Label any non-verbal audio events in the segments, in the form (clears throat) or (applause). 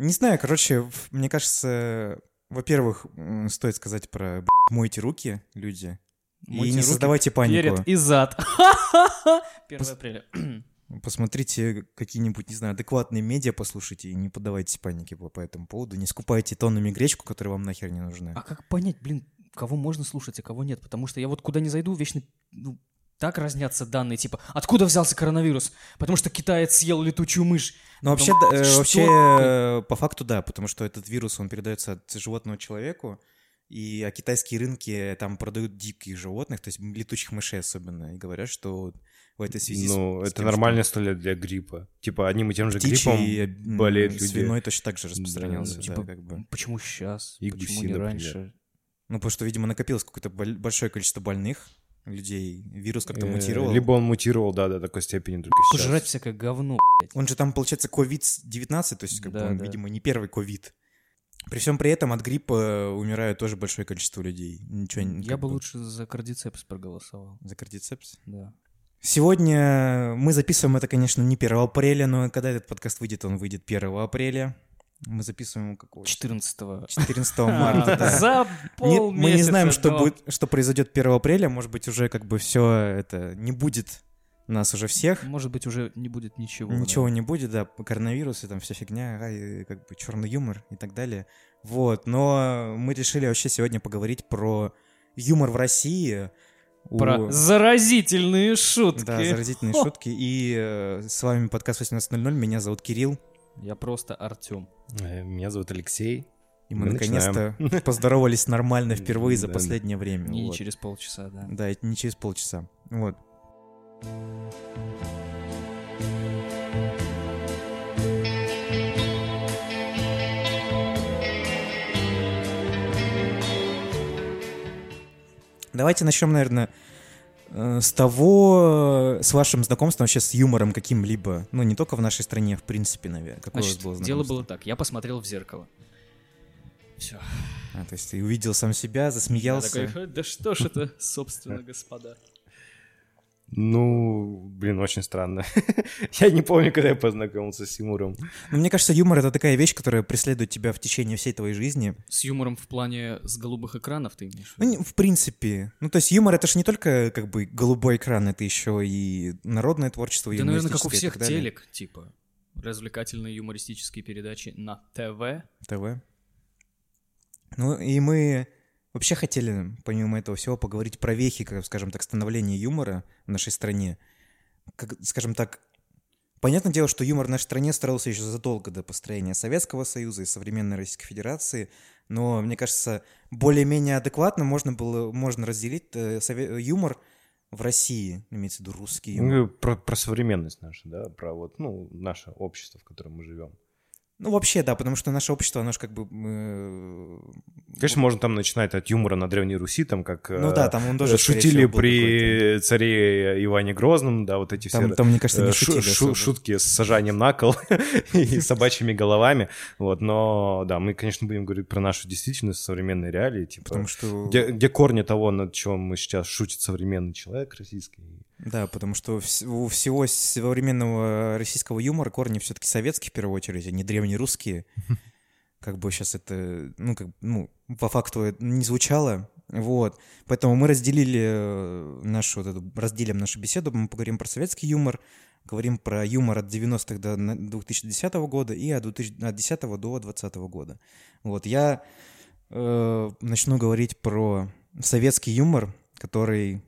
Не знаю, короче, мне кажется, во-первых, стоит сказать про мойте руки, люди, и Мойте не руки создавайте панику. Перед и зад. (laughs) 1 апреля. (clears throat) Посмотрите какие-нибудь, не знаю, адекватные медиа, послушайте и не поддавайтесь панике по, по этому поводу. Не скупайте тоннами гречку, которая вам нахер не нужна. А как понять, блин, кого можно слушать, а кого нет? Потому что я вот куда не зайду, вечно ну, так разнятся данные, типа, откуда взялся коронавирус? Потому что китаец съел летучую мышь. Ну, вообще, Потом, да, э, что вообще э, по факту да, потому что этот вирус, он передается от животного человеку, и а китайские рынки там продают диких животных, то есть летучих мышей особенно, и говорят, что в этой связи... с- Ну, с это тем, нормальная история для гриппа. Типа одним и тем же что птичий, гриппом болеют люди. свиной точно так же распространялся, Да, да, типа, как бы. Почему сейчас? И Почему гуси, не например. раньше? Ну, потому что, видимо, накопилось какое-то боль- большое количество больных людей, вирус как-то Э, мутировал. Либо он мутировал, да, до такой степени только сейчас. Пожрать всякое говно, блядь. Он же там, получается, COVID-19, то есть, как бы, Да, он, да. видимо, не первый ковид. При всем при этом от гриппа умирает тоже большое количество людей. Ничего, не- Я как бы лучше за кардицепс проголосовал. За кардицепс? Да. Сегодня мы записываем это, конечно, не 1 апреля, но когда этот подкаст выйдет, он выйдет 1 апреля. Мы записываем какого? 14 14 (laughs) марта, да. За Не- полмесяца. мы не знаем, что, будет, что произойдет 1 апреля. Может быть, уже как бы все это не будет нас уже всех. Может быть, уже не будет ничего. Ничего да. не будет, да, коронавирус и там вся фигня, и как бы черный юмор и так далее. Вот, но мы решили вообще сегодня поговорить про юмор в России. У- Про заразительные шутки. Да, заразительные Хо. шутки. И э, с вами подкаст 18.00. Меня зовут Кирилл. Я просто Артем. Э, Меня зовут Алексей. И мы, Мы наконец-то (laughs) поздоровались нормально впервые за последнее время. И не вот. через полчаса, да. Да, это не через полчаса. Вот. Давайте начнем, наверное, с того, э, с вашим знакомством вообще с юмором каким-либо. Ну, не только в нашей стране, в принципе, наверное. Какое Значит, было дело было так. Я посмотрел в зеркало. Все. А, то есть ты увидел сам себя, засмеялся. такой, да что ж это, собственно, господа. Ну, блин, очень странно. (laughs) Я не помню, когда я познакомился с Тимуром. Ну, мне кажется, юмор — это такая вещь, которая преследует тебя в течение всей твоей жизни. С юмором в плане с голубых экранов ты имеешь в Ну, в принципе. Ну, то есть юмор — это же не только как бы голубой экран, это еще и народное творчество, Да, наверное, как у всех телек, типа. Развлекательные юмористические передачи на ТВ. ТВ. Ну, и мы вообще хотели, помимо этого всего, поговорить про вехи, как, скажем так, становления юмора в нашей стране. Как, скажем так, понятное дело, что юмор в нашей стране строился еще задолго до построения Советского Союза и современной Российской Федерации, но, мне кажется, более-менее адекватно можно было, можно разделить э, юмор в России, имеется в виду русский юмор. Ну, Про, про современность нашу, да, про вот, ну, наше общество, в котором мы живем. Ну, вообще, да, потому что наше общество, оно же как бы... э, Конечно, можно там начинать от юмора на Древней Руси, там как Ну э, да, там он тоже, шутили всего, при царе Иване Грозном, да, вот эти все Там, там, мне кажется, не э, шу- шутили шу- шутки с сажанием на кол (laughs) и (laughs) собачьими головами, вот, но, да, мы, конечно, будем говорить про нашу действительность, современные реалии, типа, Потому что... где, где корни того, над чем мы сейчас шутит современный человек российский. Да, потому что у всего современного российского юмора корни все-таки советские в первую очередь, а не древнерусские. (laughs) Как бы сейчас это, ну, как, ну, по факту это не звучало. Вот. Поэтому мы разделили э, нашу, вот эту, разделим нашу беседу, мы поговорим про советский юмор, говорим про юмор от 90-х до на- 2010 года и от 2010 до 2020 года. Вот, я э, начну говорить про советский юмор, который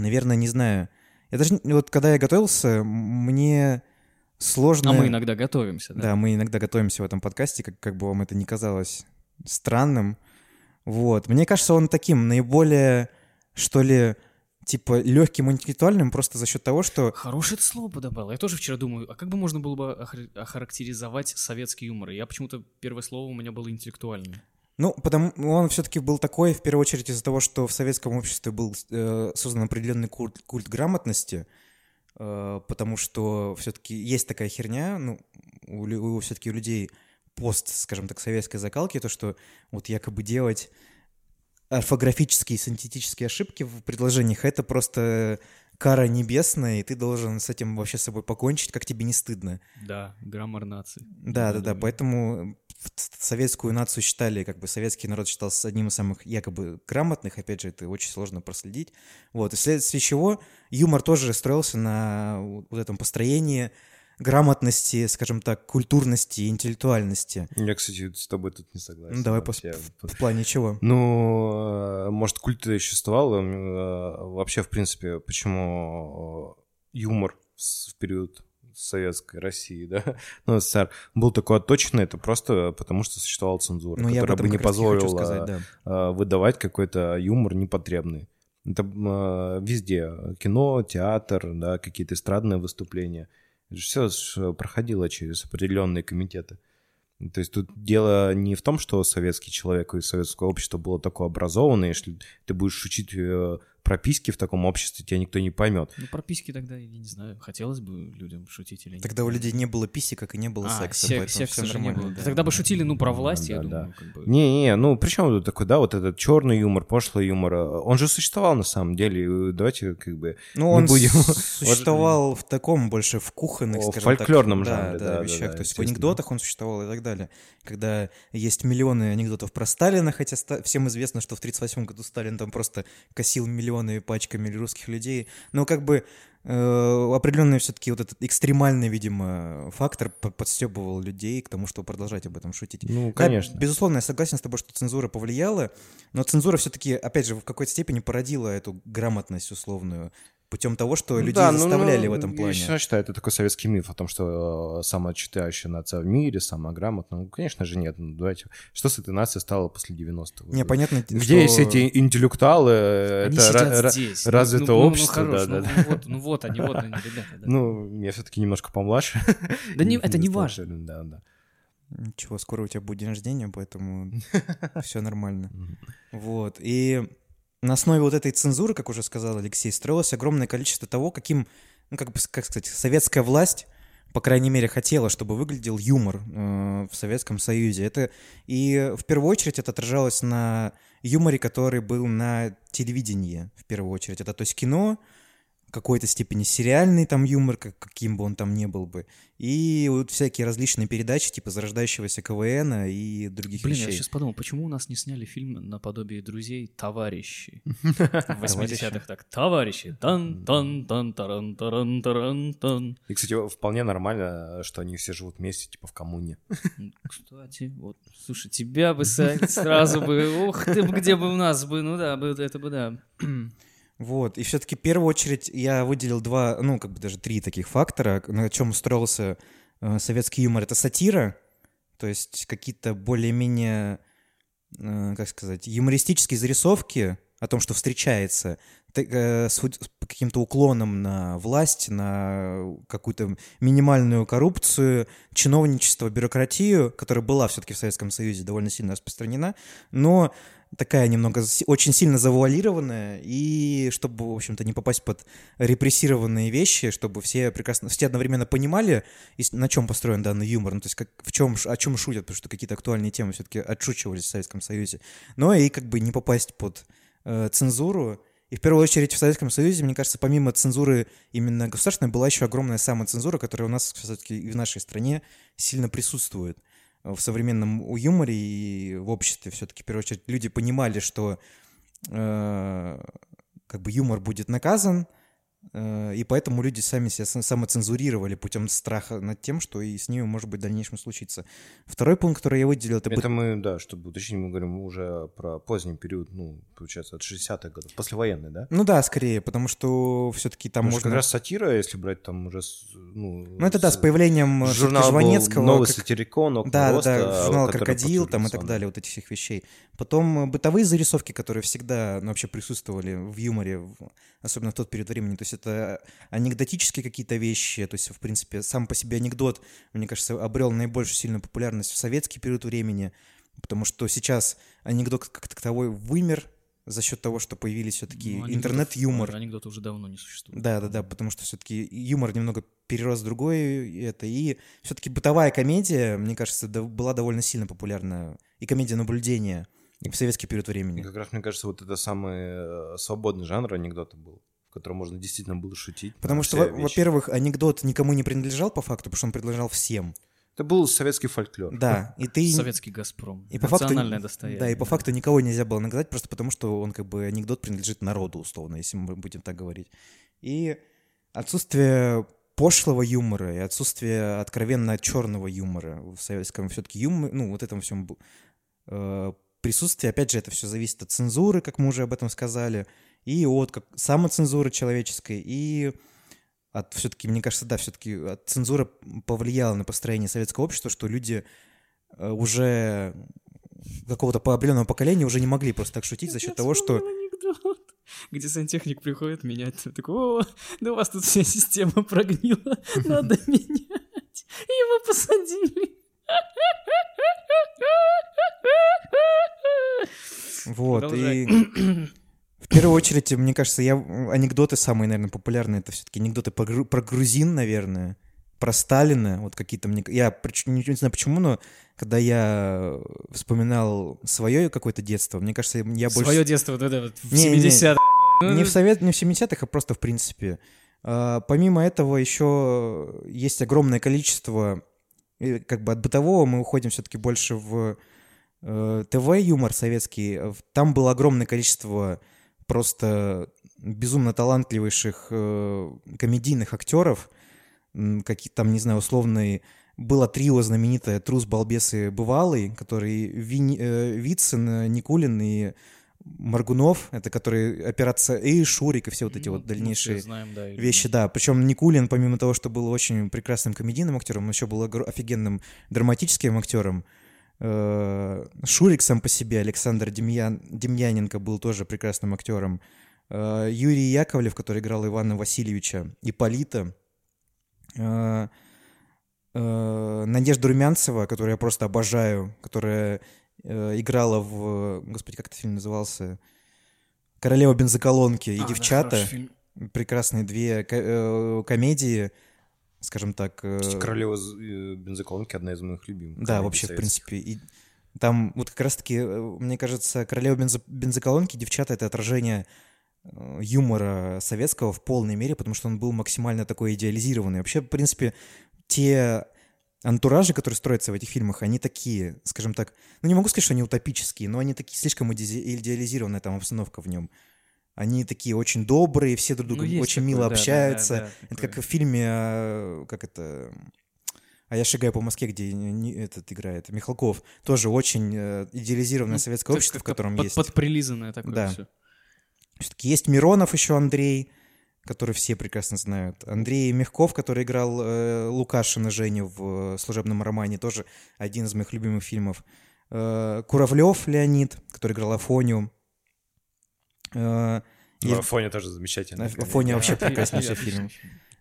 Наверное, не знаю. Я даже не- вот когда я готовился, мне сложно. А мы иногда готовимся, да? Да, мы иногда готовимся в этом подкасте, как, как бы вам это ни казалось странным. Вот. Мне кажется, он таким наиболее, что ли, типа легким интеллектуальным просто за счет того, что Хорошее ты слово подобрал. Я тоже вчера думаю, а как бы можно было бы охар- охарактеризовать советский юмор? Я почему-то первое слово у меня было интеллектуальное. Ну, потому он все-таки был такой, в первую очередь, из-за того, что в советском обществе был э, создан определенный культ, культ грамотности, э, потому что все-таки есть такая херня, ну, у, все-таки у людей пост, скажем так, советской закалки, то, что вот якобы делать орфографические синтетические ошибки в предложениях, это просто кара небесная, и ты должен с этим вообще с собой покончить, как тебе не стыдно. Да, граммар нации. Да, да, да, поэтому в- советскую нацию считали, как бы советский народ считался одним из самых якобы грамотных, опять же, это очень сложно проследить. Вот, и вследствие чего юмор тоже строился на вот этом построении грамотности, скажем так, культурности, интеллектуальности. Я, кстати, с тобой тут не согласен. Ну, давай вообще. в плане чего? Ну, э, может, культ существовал. э, Вообще, в принципе, почему э, юмор в период советской России, (laughs) да, ну, СССР, был такой отточенный, это просто потому, что существовала цензура, Ну, я об которая бы не позволила сказать, да. выдавать какой-то юмор непотребный. Это везде. Кино, театр, да, какие-то эстрадные выступления. Все проходило через определенные комитеты. То есть тут дело не в том, что советский человек и советское общество было такое образованное, если ты будешь учить э, прописки в таком обществе, тебя никто не поймет. Ну, про письки тогда, я не знаю, хотелось бы людям шутить или нет. Тогда у людей не было писи, как и не было А, секса, сек- секса всё же не было. да. Тогда бы шутили, ну, про власть, Да, я да. думаю, как бы... Не-не, ну при чем тут такой, да, вот этот черный юмор, пошлый юмор, э, он же существовал на самом деле, давайте как бы... Ну, не он будем- (laughs) существовал в таком больше в кухонных, скажем фольклорном так, жанре, да, да, да, вещах. да, То есть в анекдотах он существовал и так далее. Когда есть миллионы анекдотов про Сталина, хотя всем известно, что в 1938 году Сталин там просто косил миллионы пачками русских людей. Но как бы э, определенный все-таки вот этот экстремальный, видимо, фактор по- подстебывал людей к тому, чтобы продолжать об этом шутить. Ну, Да, конечно. безусловно, я согласен с тобой, что цензура повлияла, но цензура все-таки, опять же, в какой-то степени породила эту грамотность условную путем того, что Ну людей да, ну, заставляли ну, в этом Я плане. всё считаю, это такой советский миф о том, что э, самая читающая нация в мире, самая грамотная. Ну, конечно же, нет. Ну, давайте. Что с этой нацией стало после 90-х? Не, понятно, Где что- есть эти интеллектуалы? Они это сидят здесь. развитое Ну, ну, ну, общество, хорош, да, ну, да, ну вот, ну вот они, вот они, (laughs) ребята. Да, Ну, я все-таки немножко помладше. (laughs) Да не, это не важно. Да, да. Ничего, скоро у тебя будет день рождения, поэтому (laughs) все нормально. Вот. И на основе вот этой цензуры, как уже сказал Алексей, строилось огромное количество того, каким, ну, как, бы, как сказать, советская власть, по крайней мере, хотела, чтобы выглядел юмор э, в Советском Союзе. Это, и в первую очередь это отражалось на юморе, который был на телевидении, в первую очередь. Это, то есть, кино, какой-то степени сериальный там юмор, как, каким бы он там ни был бы, и вот всякие различные передачи, типа зарождающегося КВН и других Блин, я вещей. сейчас подумал, почему у нас не сняли фильм наподобие друзей (laughs) «Товарищи»? В 80-х так «Товарищи». тан тан тан таран таран таран тан И, кстати, вполне нормально, что они все живут вместе, типа в коммуне. (laughs) Кстати, вот, слушай, тебя бы сразу бы, (laughs) ух ты, бы, где бы у нас бы, ну да, это бы да. (clears throat) Вот, и все-таки в первую очередь я выделил два, ну, как бы даже три таких фактора, на чем строился э, советский юмор. Это сатира, то есть какие-то более-менее, э, как сказать, юмористические зарисовки о том, что встречается, э, с каким-то уклоном на власть, на какую-то минимальную коррупцию, чиновничество, бюрократию, которая была все-таки в Советском Союзе довольно сильно распространена, но такая немного очень сильно завуалированная, и чтобы, в общем-то, не попасть под репрессированные вещи, чтобы все прекрасно, все одновременно понимали, на чем построен данный юмор, ну, то есть как, в чем, о чем шутят, потому что какие-то актуальные темы все-таки отшучивались в Советском Союзе, но и как бы не попасть под э, цензуру, и в первую очередь в Советском Союзе, мне кажется, помимо цензуры именно государственной, была еще огромная самоцензура, которая у нас все-таки и в нашей стране сильно присутствует в современном юморе и в обществе все-таки, в первую очередь, люди понимали, что э, как бы юмор будет наказан, и поэтому люди сами себя сам- самоцензурировали путем страха над тем, что и с ними может быть в дальнейшем случиться. Второй пункт, который я выделил, это, Это мы, да, чтобы уточнить, мы говорим уже про поздний период, ну, получается, от 60-х годов, послевоенный, да? Ну да, скорее, потому что все-таки там что можно... как раз сатира, если брать там уже, с- ну... Ну это да, с появлением э, журнала Жванецкого, новый как- сатирикон, Да, роста, да, журнал «Крокодил» там и так далее, вот этих всех вещей. Потом э, бытовые зарисовки, которые всегда ну, вообще присутствовали в юморе, особенно в тот период времени. То есть это анекдотические какие-то вещи, то есть, в принципе, сам по себе анекдот, мне кажется, обрел наибольшую сильную популярность в советский период времени, потому что сейчас анекдот как таковой вымер за счет того, что появились все-таки Ну, интернет-юмор. Анекдоты уже давно не существуют. Да, да, да, потому что все-таки юмор немного перерос в другое и это. И все-таки бытовая комедия, мне кажется, да- была довольно сильно популярна. И комедия наблюдения в советский период И времени. как раз, мне кажется, вот это самый э, свободный жанр анекдота был в котором можно действительно было шутить. Потому что, во- во-первых, анекдот никому не принадлежал по факту, потому что он принадлежал всем. Это был советский фольклор. Да, и ты... Советский «Газпром». И по факту, Национальное достояние. да, и по факту никого нельзя было наказать, просто потому что он как бы анекдот принадлежит народу, условно, если мы будем так говорить. И отсутствие пошлого юмора и отсутствие откровенно черного юмора в советском все-таки юморе, ну, вот этом всем э, присутствии, опять же, это все зависит от цензуры, как мы уже об этом сказали, и от как, самоцензуры человеческой, и от все-таки, мне кажется, да, все-таки от цензура повлияла на построение советского общества, что люди э, уже какого-то определенного поколения уже не могли просто так шутить за счет того, что анекдот, (laughs) где сантехник приходит менять. Такой, о, да у вас тут вся система прогнила, надо менять. Его посадили. вот Продолжай. и первую очередь, мне кажется, я анекдоты самые, наверное, популярные, это все-таки анекдоты про, гру- про грузин, наверное, про Сталина, вот какие-то мне, я не, знаю почему, но когда я вспоминал свое какое-то детство, мне кажется, я больше Свое детство вот это вот в Не, не, 70-х. Не в, совет, не в 70-х, а просто в принципе. А, помимо этого еще есть огромное количество, как бы от бытового мы уходим все-таки больше в э, ТВ-юмор советский. Там было огромное количество просто безумно талантливейших э, комедийных актеров, какие там, не знаю, условные было трио знаменитое «Трус, балбес и бывалый», который Вини- э, Вицин, э, Никулин и Маргунов, это которые операция и Шурик, и все вот эти Ну, вот дальнейшие знаем, да, вещи, да. Причем Никулин, помимо того, что был очень прекрасным комедийным актером, он еще был офигенным драматическим актером. Э, Шурик сам по себе, Александр Демьян, Демьяненко был тоже прекрасным актером. Э, Юрий Яковлев, который играл Ивана Васильевича, Ипполита. Э, Надежда Румянцева, которую я просто обожаю, которая играла в... Господи, как этот фильм назывался? «Королева бензоколонки» и А, да, «Девчата» фильм. прекрасные две ко- комедии, скажем так. э, Королева э, бензоколонки одна из моих любимых. да, вообще, в принципе. И там вот как раз-таки, э, мне кажется, «Королева бензо- бензоколонки», «Девчата» — это отражение юмора советского в полной мере, потому что он был максимально такой идеализированный. Вообще, в принципе, те антуражи, которые строятся в этих фильмах, они такие, скажем так, ну не могу сказать, что они утопические, но они такие слишком иде- идеализированная там обстановка в нем. Они такие очень добрые, все друг Ну, другу есть очень такое, мило да, да, да, общаются. да, Это такое. как в фильме, а, как это, а я шагаю по Москве, где этот играет Михалков. Тоже очень э, идеализированное Ну, советское общество, в котором под- есть. Подприлизанное такое Да. все. Все-таки есть Миронов еще Андрей, который все прекрасно знают. Андрей Мягков, который играл э, Лукашина Женю в э, «Служебном романе», тоже один из моих любимых фильмов. Э, Куравлев Леонид, который играл Афоню. Э, Ев- Афоня тоже замечательно. Афоня вообще (laughs) прекраснейший фильм.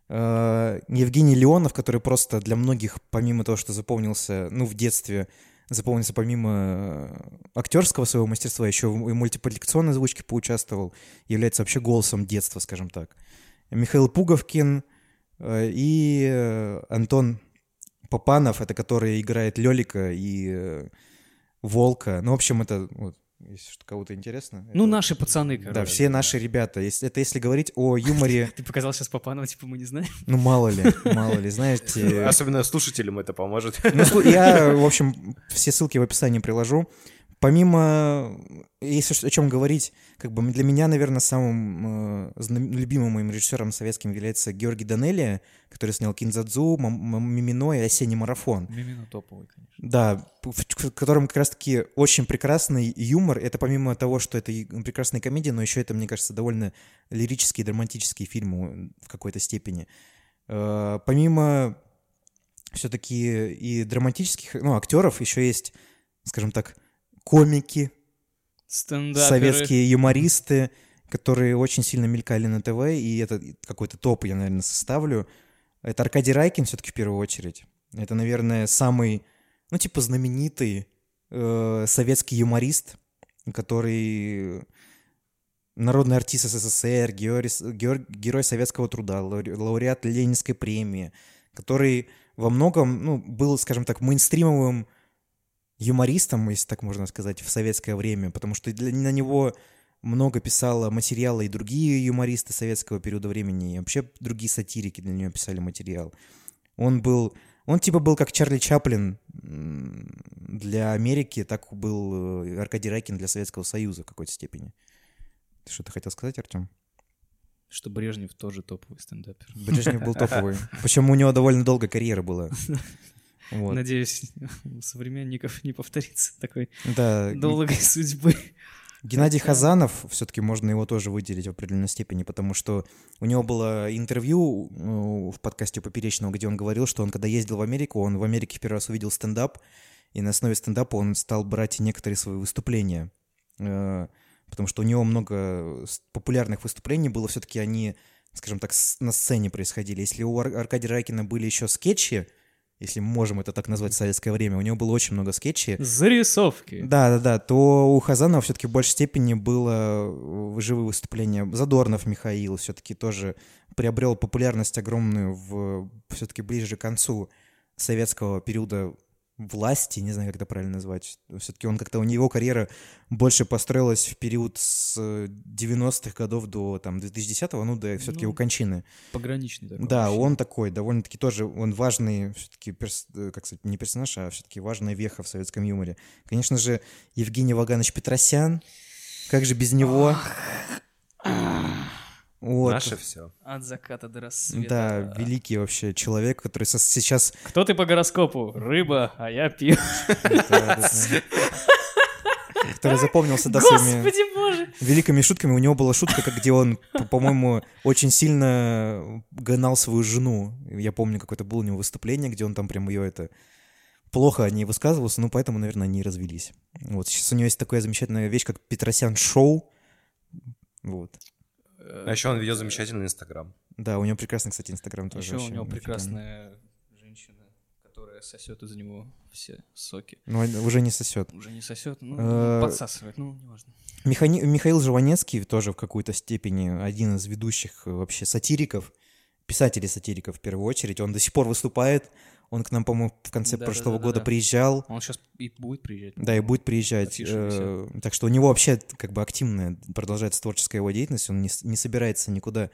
Э, Евгений Леонов, который просто для многих, помимо того, что запомнился, ну, в детстве, запомнился помимо э, актерского своего мастерства, еще и в мультипликационной озвучке поучаствовал, является вообще голосом детства, скажем так. Михаил Пуговкин э, и Антон Попанов, это который играет Лелика и Волка. Ну, в общем, это, вот, если что кого-то интересно. Ну, это- наши пацаны, короче. Да, все наши ребята. Если, это если говорить о юморе, (laughs) Ты показал сейчас Папанова, типа мы не знаем. ну, мало ли, (laughs) мало ли, знаете. Особенно слушателям это поможет. Ну, я, (laughs) в общем, все ссылки в описании приложу. Помимо, если о чем говорить, как бы для меня, наверное, самым э, любимым моим режиссером советским является Георгий Данелия, который снял «Кинзадзу», «Мам- Мам- «Мимино» и «Осенний марафон». Мимино топовый, конечно. Да, в в котором как раз-таки очень прекрасный юмор. Это помимо того, что это прекрасная комедия, но еще это, мне кажется, довольно лирические, драматические фильмы в какой-то степени. Э, Помимо все-таки и драматических, ну, актеров, еще есть, скажем так, комики, Стендаперы. советские юмористы, которые очень сильно мелькали на ТВ, и это какой-то топ я, наверное, составлю. Это Аркадий Райкин все-таки в первую очередь. Это, наверное, самый, ну, типа, знаменитый э, советский юморист, который народный артист СССР, герой, гер- герой советского труда, лауре- лауреат Ленинской премии, который во многом, ну, был, скажем так, мейнстримовым юмористом, если так можно сказать, в советское время, потому что для, на него много писала материала и другие юмористы советского периода времени, и вообще другие сатирики для нее писали материал. Он был, он типа был как Чарли Чаплин для Америки, так был э, Аркадий Райкин для Советского Союза в какой-то степени. Ты что-то хотел сказать, Артем? Что Брежнев тоже топовый стендапер. Брежнев был (laughs) топовый. Причем у него довольно долгая карьера была. (laughs) Вот. Надеюсь, у современников не повторится такой Да, долгой судьбы. Геннадий Хазанов, все-таки можно его тоже выделить в определенной степени, потому что у него было интервью э, в подкасте Поперечного, где он говорил, что он, когда ездил в Америку, он в Америке в первый раз увидел стендап, и на основе стендапа он стал брать некоторые свои выступления. Э, Потому что у него много популярных выступлений было, все-таки они, скажем так, на сцене происходили. Если у Ар- Аркадия Райкина были еще скетчи, если мы можем это так назвать в советское время, у него было очень много скетчей, Зарисовки. да, да, да. То у Хазанова все-таки в большей степени было э, живые выступления. Задорнов Михаил все-таки тоже приобрел популярность огромную в все-таки ближе к концу советского периода власти, не знаю, как это правильно назвать. Все-таки он как-то, у него карьера больше построилась в период с э, 90-х годов до там 2010-го, ну, до все-таки Ну, у кончины. Пограничный такой. Да, вообще. он такой, довольно-таки тоже, он важный, все-таки, как сказать, не персонаж, а все-таки важная веха в советском юморе. Конечно же, Евгений Ваганович Петросян, как же без него? Вот. Наше все. От заката до рассвета. Да, великий вообще человек, который со- сейчас... Кто ты по гороскопу? Рыба, а я пью. Который запомнился, да, своими великими шутками. У него была шутка, как где он, по- по-моему, очень сильно гнал свою жену. Я помню, какое-то было у него выступление, где он там прям ее это плохо о ней высказывался, ну, поэтому, наверное, они и развелись. Вот, сейчас у него есть такая замечательная вещь, как Петросян Шоу. Вот. А еще он ведет замечательный Инстаграм. Да, у него прекрасный, кстати, Инстаграм тоже. Еще у него офигенный. прекрасная женщина, которая сосет из него все соки. Но он уже не сосет. Уже не сосет, ну, Э, подсасывает, ну, неважно. Михани- Михаил Жванецкий тоже в какой-то степени один из ведущих э, вообще сатириков, писателей-сатириков в первую очередь. Он до сих пор выступает. Он к нам, по-моему, в конце Да-да-да-да-да. прошлого года приезжал. Он сейчас и будет приезжать. Да, и будет приезжать. Э, Так что у него вообще как бы активная продолжается творческая его деятельность. Он не, не собирается никуда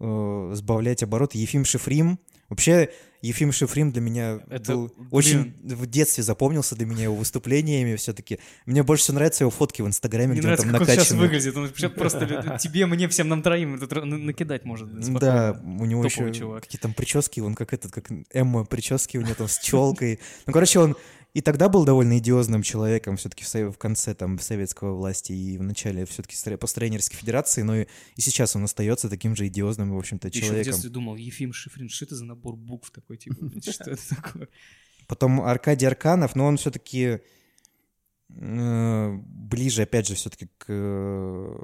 э, сбавлять оборот. Ефим Шифрим. Вообще, Ефим Шифрим для меня Это, был блин. очень в детстве запомнился для меня его выступлениями все-таки. Мне больше всего нравятся его фотки в Инстаграме, Мне где нравится, он там он сейчас выглядит. Он просто тебе, мне, всем нам троим накидать может. Да, у него еще чувак. какие там прически, он как этот, как Эмма прически у него там с челкой. Ну, короче, он и тогда был довольно идиозным человеком все-таки в, в конце там советской власти и в начале все-таки Российской Федерации, но и, и сейчас он остается таким же идиозным, в общем-то, Еще в человеком. детстве думал, Ефим Шифрин, что это за набор букв такой, типа, (laughs) что это такое? Потом Аркадий Арканов, но он все-таки ближе, опять же, все-таки к, э,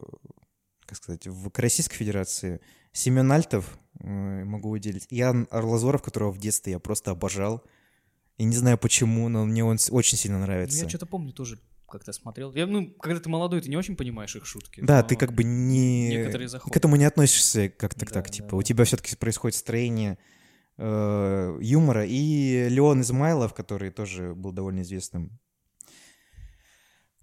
как сказать, в, к Российской Федерации. Семен Альтов э, могу выделить. Ян Арлазоров, которого в детстве я просто обожал. И не знаю почему, но мне он очень сильно Ну, нравится. я что-то помню тоже как-то смотрел. Я, ну, когда ты молодой, ты не очень понимаешь их шутки. Да, ты как бы не... К этому не относишься как-то Да, так, да, типа. да. У тебя все-таки происходит строение э, юмора. И Леон Измайлов, который тоже был довольно известным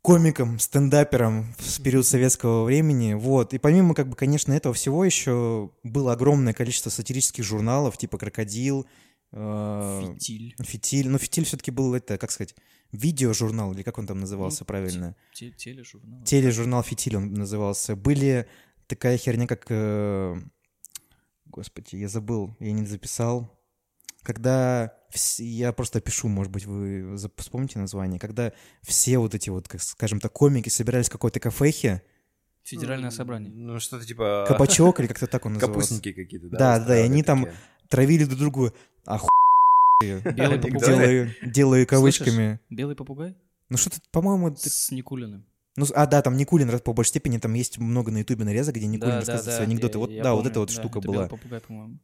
комиком, стендапером в период советского времени. Вот. И помимо, как бы, конечно, этого всего еще было огромное количество сатирических журналов, типа «Крокодил», Фитиль. «Фитиль». Ну, «Фитиль» все-таки был, это, как сказать, видеожурнал, или как он там назывался Ну, правильно? Те- Тележурнал. Тележурнал «Фитиль» он назывался. Были такая херня, как... э, Господи, я забыл, я не записал. Когда... вс- Я просто пишу, может быть, вы вспомните название. Когда все вот эти вот, как скажем так, комики собирались в какой-то кафехе, Федеральное собрание. Ну, что-то типа... кабачок или как-то так он (laughs) назывался. Капустники какие-то, да? Да, да, и они там такие. Травили друг другу оху... (laughs) Белый попугай. Делаю, кавычками. Белый попугай? Ну что-то, по-моему, С Никулиным. Ну, а, да, там Никулин раз по большей степени, там есть много на ютубе нарезок, где Никулин Да, рассказывает да, свои анекдоты. я- Вот, я да, вот помню, эта вот да, штука была. Попугай, по-моему.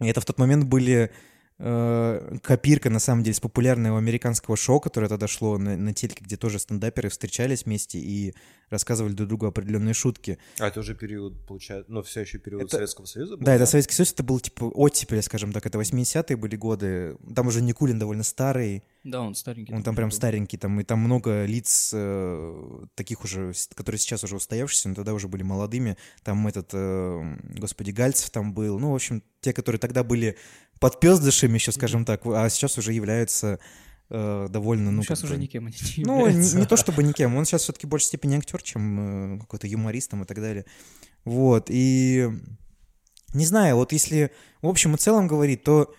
И это в тот момент были копирка, на самом деле, с популярного американского шоу, которое тогда шло на, на телеке, где тоже стендаперы встречались вместе и рассказывали друг другу определенные шутки. А это уже период, получается, ну, все еще период Это- Советского Союза был? Да, это Советский Союз, это был типа оттепель, скажем так, это 80-е были годы. Там уже Никулин довольно старый, Да, он старенький. он там прям был. старенький, там и там много лиц э, таких уже, которые сейчас уже устоявшиеся, но тогда уже были молодыми. Там этот, э, господи, Гальцев там был. Ну, в общем, те, которые тогда были подпездышами еще, скажем так, а сейчас уже являются э, довольно, ну, сейчас уже никем они не Ну, не, являются. не то чтобы никем, он сейчас все-таки в большей степени актер, чем э, какой-то юморист там и так далее. Вот, и не знаю, вот если в общем и целом говорить, то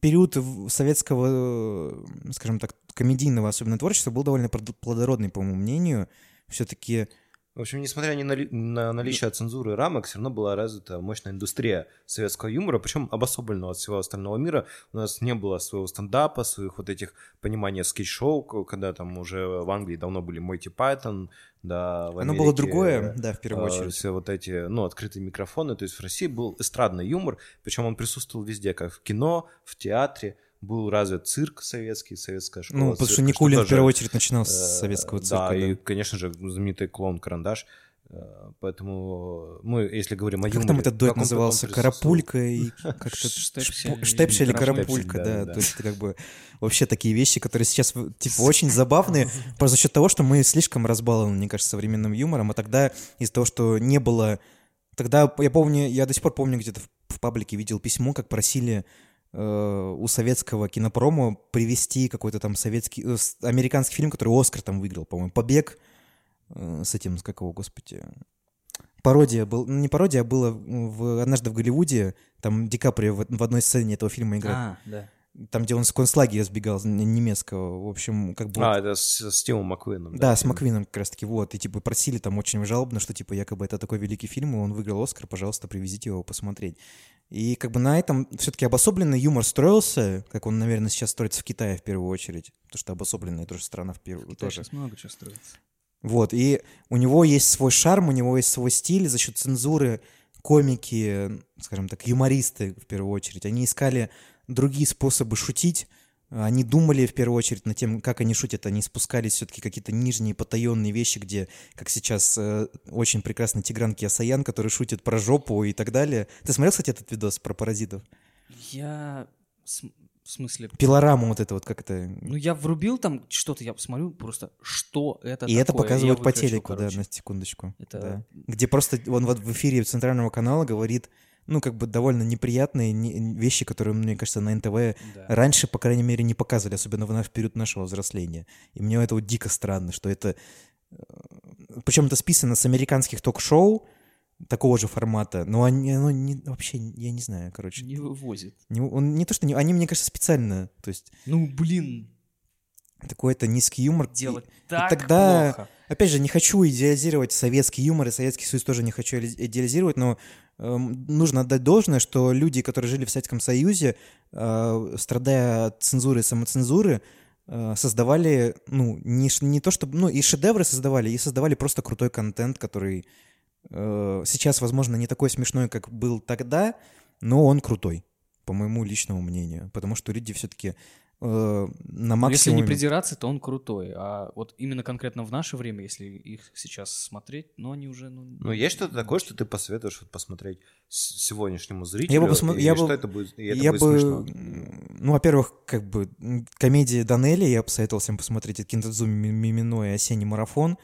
период советского, э, скажем так, комедийного особенно творчества был довольно плодородный, по моему мнению. Все-таки В общем, несмотря ни на, ли- на наличие цензуры и рамок, все равно была развита мощная индустрия советского юмора, причем обособленного от всего остального мира. У нас не было своего стендапа, своих вот этих понимания скетч-шоу, когда там уже в Англии давно были Мойти Пайтон, да, в оно было Америке, другое, да, в первую э, очередь. Все вот эти, ну, открытые микрофоны. То есть в России был эстрадный юмор, причем он присутствовал везде, как в кино, в театре. Был развит цирк советский, советская школа. Ну, потому что цирка, Никулин в тоже, первую очередь начинал с э, советского цирка. Да, да. и, конечно же, знаменитый клоун Карандаш. Э, Поэтому мы, если говорим о Как юморе... там этот дуэт как назывался? Карапулька и (laughs) как-то... Штепсель или Карапулька. Да. То есть это как бы вообще такие вещи, которые сейчас типа очень забавные, (laughs) просто за счет того, что мы слишком разбалованы, мне кажется, современным юмором, а тогда из-за того, что не было... Тогда, я помню, я до сих пор помню, где-то в, в паблике видел письмо, как просили у советского кинопрома привести какой-то там советский, э, американский фильм, который Оскар там выиграл, по-моему, «Побег», э, с этим, с какого, господи, пародия был, ну, не пародия, а было в «Однажды в Голливуде», там Ди Каприо в, в одной сцене этого фильма играет, А, да. Там, где он с концлагеря сбегал, немецкого, в общем, как бы... А, это с, с Тимом Маккуином. Да, с Маквином как раз-таки, вот, и типа просили там очень жалобно, что типа якобы это такой великий фильм, и он выиграл Оскар, пожалуйста, привезите его посмотреть. И как бы на этом все-таки обособленный юмор строился, как он, наверное, сейчас строится в Китае в первую очередь, потому что обособленная тоже страна в первую Китай тоже. сейчас много чего строится. Вот, и у него есть свой шарм, у него есть свой стиль, за счет цензуры комики, скажем так, юмористы в первую очередь, они искали другие способы шутить, они думали в первую очередь над тем, как они шутят, они спускались все-таки какие-то нижние потаенные вещи, где, как сейчас, э, очень прекрасный Тигран Киасаян, который шутит про жопу и так далее. Ты смотрел, кстати, этот видос про паразитов? Я... В смысле... Пилораму вот это вот, как это... Ну, я врубил там что-то, я посмотрю просто, что это И это такое. показывают Я по выключил, телеку, да, короче. на секундочку. Это- да. Где просто он вот в эфире центрального канала говорит, ну, как бы довольно неприятные не- вещи, которые, мне кажется, на НТВ Да. раньше, по крайней мере, не показывали, особенно в наш период нашего взросления. И мне это вот дико странно, что это... Причем это списано с американских ток-шоу такого же формата, но они, оно не, вообще, я не знаю, короче. Не вывозит. Не, он, не то, что... Не, они, мне кажется, специально, то есть Ну, блин, такой-то низкий юмор. делать И- так тогда- плохо. Опять же, не хочу идеализировать советский юмор, и Советский Союз тоже не хочу иде- идеализировать, но эм, нужно отдать должное, что люди, которые жили в Советском Союзе, э, страдая от цензуры и самоцензуры, э, создавали, ну, не, не то чтобы, ну, и шедевры создавали, и создавали просто крутой контент, который э, сейчас, возможно, не такой смешной, как был тогда, но он крутой, по моему личному мнению, потому что люди все-таки на Ну, Если не придираться, то он крутой. А вот именно конкретно в наше время, если их сейчас смотреть, ну, они уже... Ну, Ну, есть что-то такое, что ты посоветуешь вот посмотреть сегодняшнему зрителю? Я бы посмо- и я что бы- это будет, это я будет бы, смешно? ну, во-первых, как бы комедия Данелли, я посоветовал всем посмотреть это Кинтадзуми Мимино и Осенний марафон.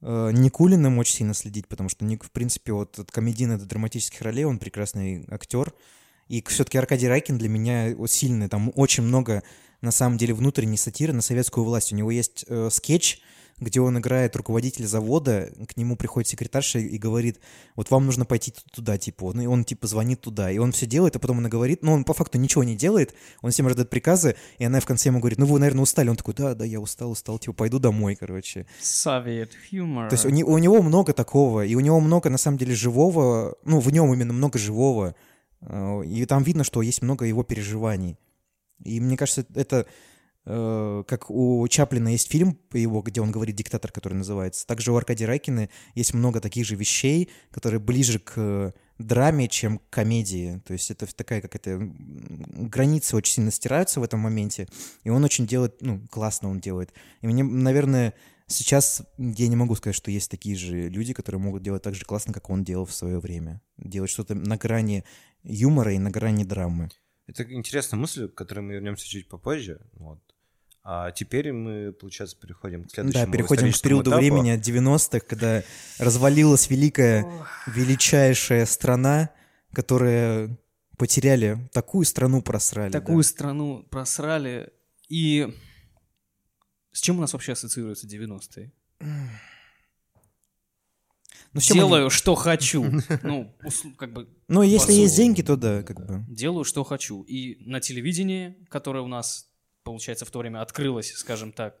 Э, Никулиным очень сильно следить, потому что Ник, в принципе, вот от комедийных до драматических ролей он прекрасный актер. И все-таки Аркадий Райкин для меня сильный. Там очень много, на самом деле, внутренней сатиры на советскую власть. У него есть э, скетч, где он играет руководителя завода, к нему приходит секретарша и говорит, вот вам нужно пойти туда, типа, он, и он, типа, звонит туда, и он все делает, а потом она говорит, ну, он по факту ничего не делает, он всем раздает приказы, и она в конце ему говорит, ну, вы, наверное, устали, он такой, да, да, я устал, устал, типа, пойду домой, короче. Совет юмор. То есть у, не- у него много такого, и у него много, на самом деле, живого, ну, в нем именно много живого, и там видно, что есть много его переживаний. И мне кажется, это э, как у Чаплина есть фильм его, где он говорит «Диктатор», который называется. Также у Аркадия Райкина есть много таких же вещей, которые ближе к драме, чем к комедии. То есть это такая какая-то границы очень сильно стираются в этом моменте, и он очень делает, ну, классно он делает. И мне, наверное, сейчас я не могу сказать, что есть такие же люди, которые могут делать так же классно, как он делал в свое время. Делать что-то на грани юмора и на грани драмы. Это интересная мысль, к которой мы вернемся чуть попозже. Вот. А теперь мы, получается, переходим к следующему Да, переходим к периоду этапу. времени от 90-х, когда развалилась великая, величайшая страна, которая потеряли, такую страну просрали. да. Такую страну просрали. И с чем у нас вообще ассоциируются 90-е? Ну, Делаю, что хочу. (laughs) Ну, как бы Ну, если Посыл. есть деньги, то да, как бы. делаю, что хочу. И на телевидении, которое у нас, получается, в то время открылось, скажем так,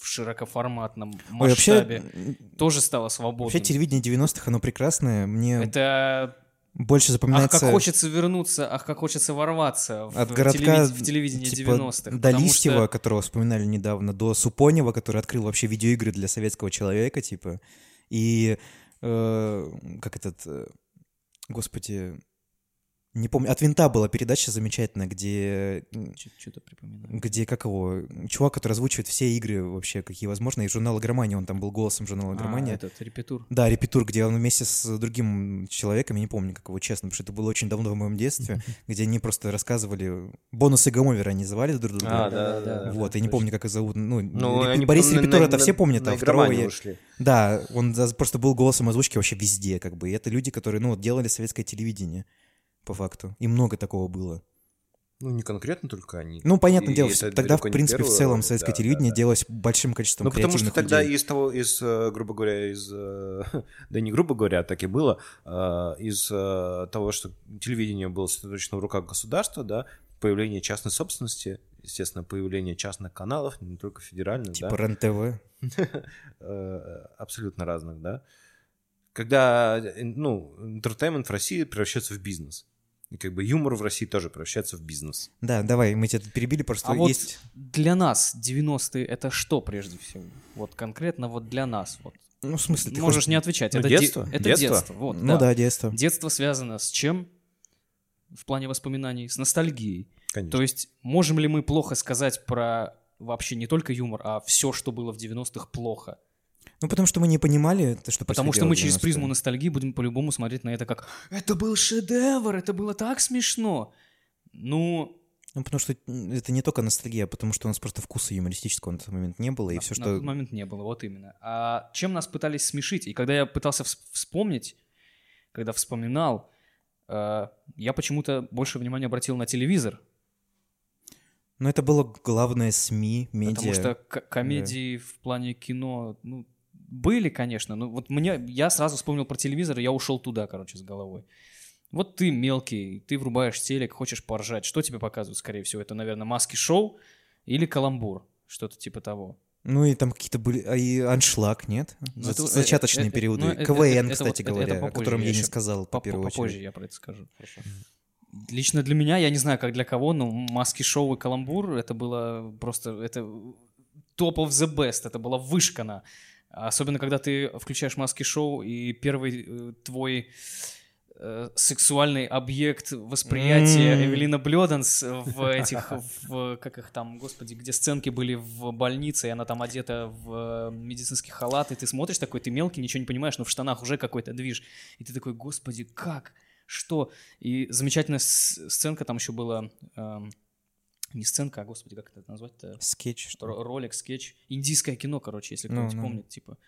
в широкоформатном Ой, вообще, масштабе, тоже стало свободным. вообще телевидение 90-х, оно прекрасное. Мне Это больше ах, запоминается... как хочется вернуться, ах, как хочется ворваться в, От городка телевид- в телевидение типа, 90-х. до Листьева, что- которого вспоминали недавно, до Супонева, который открыл вообще видеоигры для советского человека, типа. И э, как этот... э, господи... Не помню. От Винта была передача замечательная, где... Что-то припоминаю. Где, как его, чувак, который озвучивает все игры вообще, какие возможно, и журнал «Игромания», он там был голосом журнала А, «Игромания». этот репетур. Да, репетур, где он вместе с другим человеком, я не помню, как его честно, потому что это было очень давно в моем детстве, (laughs) где они просто рассказывали, бонусы Гомовера они звали друг друга. А, да, да, да. Вот, я не помню, как их зовут. Ну, Ну, Борис Репетур это все помнят, а второго. Да, он просто был голосом озвучки вообще везде, как бы. И это люди, которые, ну, делали советское телевидение, по факту. И много такого было. Ну, не конкретно только они. Ну, понятное И дело, это тогда, в принципе, в первое, целом советское да, телевидение да, да. делалось большим количеством Ну, потому что тогда людей. из того, из, э, грубо говоря, из, э, (laughs) да не грубо говоря, так и было, э, из того, что телевидение было сосредоточено в руках государства, да, появление частной собственности, естественно, появление частных каналов, не только федеральных, Типа да, РЕН-ТВ. (laughs) э, абсолютно разных, да, когда, ну, entertainment в России превращается в бизнес. И как бы юмор в России тоже превращается в бизнес. Да, давай, мы тебя тут перебили, просто А вот есть... для нас 90-е это что прежде всего? Вот конкретно вот для нас. Вот. Ну, в смысле, ты Можешь хочешь- не отвечать. Ну, это де- детство, Это детство. детство. Вот, Ну да, детство. Детство связано с чем? В плане воспоминаний? С ностальгией. Конечно. То есть можем ли мы плохо сказать про вообще не только юмор, а все, что было в 90-х, плохо? Ну, потому что мы не понимали, то, что Потому что мы через 90-е. призму ностальгии будем по-любому смотреть на это как «Это был шедевр, это было так смешно!» Ну, Ну, потому что это не только ностальгия, а потому что у нас просто вкуса юмористического на тот момент не было, и на, все, на что... тот момент не было, вот именно. А чем нас пытались смешить? И когда я пытался вс- вспомнить, когда вспоминал, э, я почему-то больше внимания обратил на телевизор, Но это было главное СМИ, медиа. потому что комедии в плане кино, ну, были, конечно, но вот мне, я сразу вспомнил про телевизор, и я ушел туда, короче, с головой. Вот ты мелкий, ты врубаешь телек, хочешь поржать. Что тебе показывают, скорее всего? Это, наверное, маски-шоу или каламбур, что-то типа того. Ну и там какие-то были... А и аншлаг, нет? Ну, За- это- Зачаточные э, э, периоды. ну, это- КВН, это- это кстати это- говоря, это о попозже, котором я я не сказал, по По- первую Попозже очередь. я про это скажу. Лично для меня, я не знаю, как для кого, но маски-шоу и каламбур, это было просто... Это топ of the best, это была вышкана. Особенно, когда ты включаешь маски-шоу, и первый э, твой э, сексуальный объект восприятия М. Эвелина Блёданс в (laughs) этих, в, как их там, господи, где сценки были в больнице, и она там одета в э, медицинский халат, и ты смотришь такой, ты мелкий, ничего не понимаешь, но в штанах уже какой-то движ, и ты такой, господи, как, что? И замечательная сценка там еще была, эм, не сценка, а, господи, как это назвать-то? Скетч, что ли? Ро- ролик, скетч, индийское кино, короче, если Ну, кто-нибудь ну. помнит, типа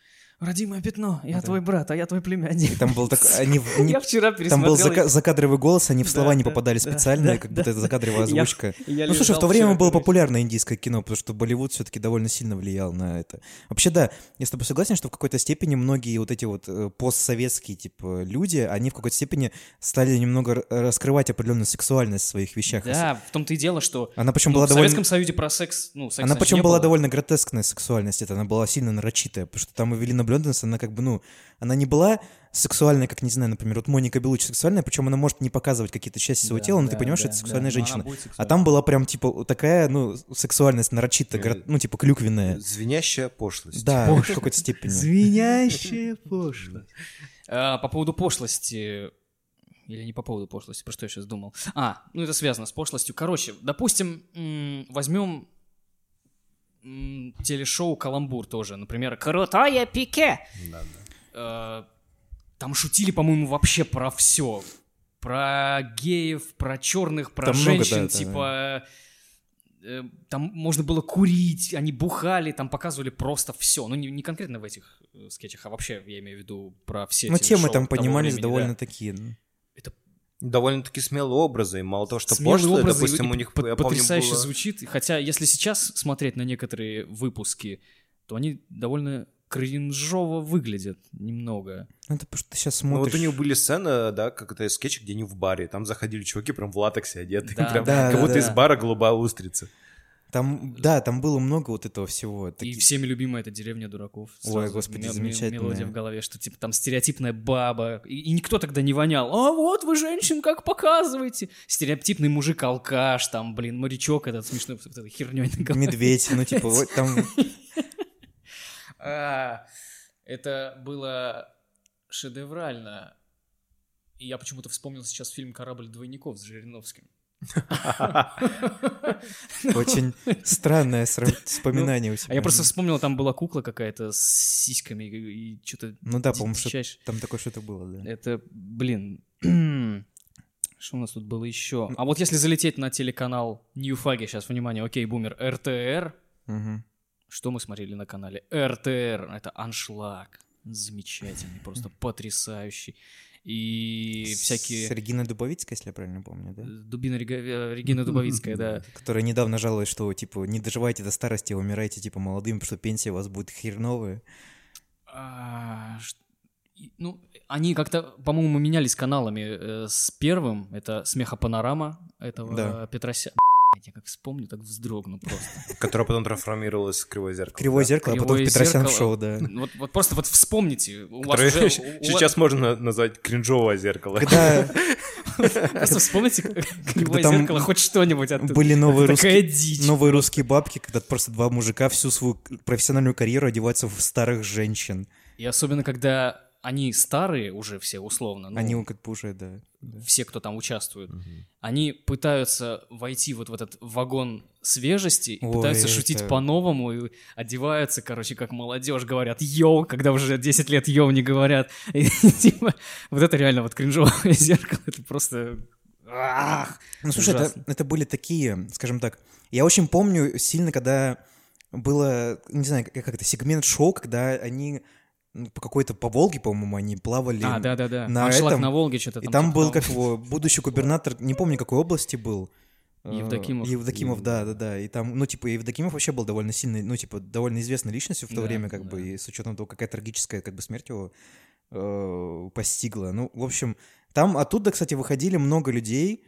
«Родимое пятно, я Да. твой брат, а я твой племянник». И там был так... Они, (laughs) они- Я вчера Там был пересмотрел. зака- закадровый голос, они в Да, слова не да, попадали да, специально, да, как да. будто это закадровая озвучка. я Ну, слушай, в то время было короче. популярное индийское кино, потому что Болливуд все-таки довольно сильно влиял на это. Вообще, да, я с тобой согласен, что в какой-то степени многие вот эти вот э, постсоветские, типа, люди, они в какой-то степени стали немного раскрывать определенную сексуальность в своих вещах. Да, в том-то и дело, что Она причем ну, была в довольно... Советском Союзе про секс, ну, секса Она причем не была довольно гротескная сексуальность, это она была сильно нарочитая, потому что там Эвелина Блёнденс, она как бы, ну, она не была сексуальная, как, не знаю, например, вот Моника Белучи сексуальная, причем она может не показывать какие-то части своего Да, тела, но да, ты понимаешь, да, это сексуальная да, женщина. А там была прям, типа, такая, ну, сексуальность нарочито, гро- ну, типа, клюквенная. Звенящая пошлость. Да, в какой-то степени. Звенящая пошлость. А, по поводу пошлости... Или не по поводу пошлости, про что я сейчас думал? А, ну это связано с пошлостью. Короче, допустим, возьмем телешоу «Каламбур» тоже. Например, «Крутое пике». Да, Э, да. Там шутили, по-моему, вообще про все. Про геев, про черных, про Там много, женщин, да, да, типа... э, Там можно было курить, они бухали, там показывали просто все. Ну, не, не конкретно в этих э, скетчах, а вообще, я имею в виду про все Ну, темы там поднимались времени, довольно да. такие. Довольно-таки смелые образы, и мало того, что Смелые пошлые, образы, допустим, у них, я помню, потрясающе было- звучит. Хотя, если сейчас смотреть на некоторые выпуски, то они довольно кринжово выглядят немного. Ну, это потому что ты сейчас Ну, вот смотришь... у них были сцены, да, как это скетч, где они в баре, там заходили чуваки прям в латексе одеты, Да, прям да, как да, будто да. из бара голубая устрица. Там, да, там было много вот этого всего. И Таки- всеми любимая эта деревня дураков. Ой, Сразу господи, ме- ме- замечательная. Мелодия в голове, что типа там стереотипная баба. И, и никто тогда не вонял. А вот вы женщин как показываете. Стереотипный мужик-алкаш, там, блин, морячок этот смешной, вот этой херней на голове. Медведь, ну, типа, вот там... (laughs) А, Это было шедеврально. И я почему-то вспомнил сейчас фильм «Корабль двойников» с Жириновским. (laughs) Очень (laughs) странное сра- вспоминание у тебя. А я просто вспомнил, там была кукла какая-то с сиськами и, что-то... Ну да, по-моему, там такое что-то было, да. Это, блин... (clears throat) Что у нас тут было еще? А вот если залететь на телеканал Ньюфаги, сейчас, внимание, окей, бумер, РТР, что мы смотрели на канале? РТР, это аншлаг. Замечательный, просто потрясающий. И всякие... С Региной Дубовицкой, если я правильно помню, да? Дубина Рега- э, Регина Дубовицкая, да. (laughs) Которая недавно жаловалась, что, типа, не доживайте до старости, а умирайте, типа, молодыми, потому что пенсия у вас будет хреновая. А, Ну, они как-то, по-моему, менялись каналами. э, С первым, это «Смехопанорама» этого Да. Петрося... Я как вспомню, так вздрогну просто. (laughs) Которая потом трансформировалась в кривое зеркало. Кривое зеркало, а потом Кривое Петросян шоу, да. (laughs) Вот, вот просто вот вспомните. У вас уже... (laughs) сейчас можно назвать кринжовое зеркало. Когда Просто вспомните кривое зеркало, хоть что-нибудь оттуда. были новые русские, новые русские бабки, когда просто два мужика всю свою профессиональную карьеру одеваются в старых женщин. И особенно, когда они старые уже все условно, ну, Они уже, да. все, кто там участвует, они пытаются войти вот в этот вагон свежести и Ой, пытаются шутить это- по-новому и одеваются, короче, как молодежь, говорят «йоу», когда уже 10 лет «йоу» не говорят. (laughs) И, типа, вот это реально вот кринжовое (laughs) зеркало, это просто... Ах! Ну, слушай, это, это были такие, скажем так, я очень помню сильно, когда было, не знаю, как, это, сегмент шоу, когда они по какой-то, по Волге, по-моему, они плавали. А, да-да-да, на аншлаг этом- на Волге что-то И там. там типа был, как его, будущий губернатор, не помню, какой области был. Э, Евдокимов. Евдокимов, да, да, да. И там, ну, типа, Евдокимов вообще был довольно сильный, ну, типа, довольно известной личностью в то Да, время, как да. бы, и с учетом того, какая трагическая, как бы, смерть его э, постигла. Ну, в общем, там оттуда, кстати, выходили много людей,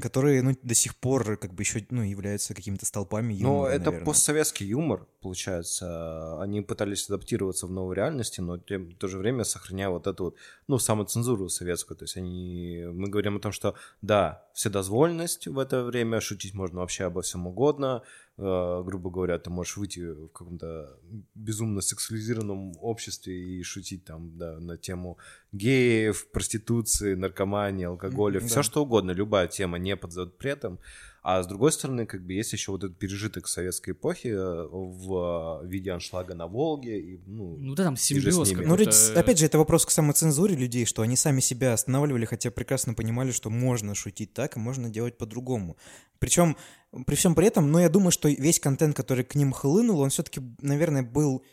которые, ну, до сих пор, как бы, еще, ну, являются какими-то столпами юмора, это наверное. постсоветский юмор, получается. Они пытались адаптироваться в новой реальности, но тем- в то же время сохраняя вот эту вот, ну, самоцензуру советскую. То есть они... Мы говорим о том, что, да, вседозволенность в это время, шутить можно вообще обо всем угодно. Э, грубо говоря, ты можешь выйти в каком-то безумно сексуализированном обществе и шутить там, да, на тему геев, проституции, наркомании, алкоголя, Мгм, все да. что угодно, любая тема не под запретом. А с другой стороны, как бы есть еще вот этот пережиток советской эпохи э, в виде аншлага на Волге. И, ну, Ну да, там симбиоз. Ну, опять же, это вопрос к самоцензуре людей, что они сами себя останавливали, хотя прекрасно понимали, что можно шутить так, и можно делать по-другому. Причем, при всем при этом, но я думаю, что весь контент, который к ним хлынул, он все-таки, наверное, был,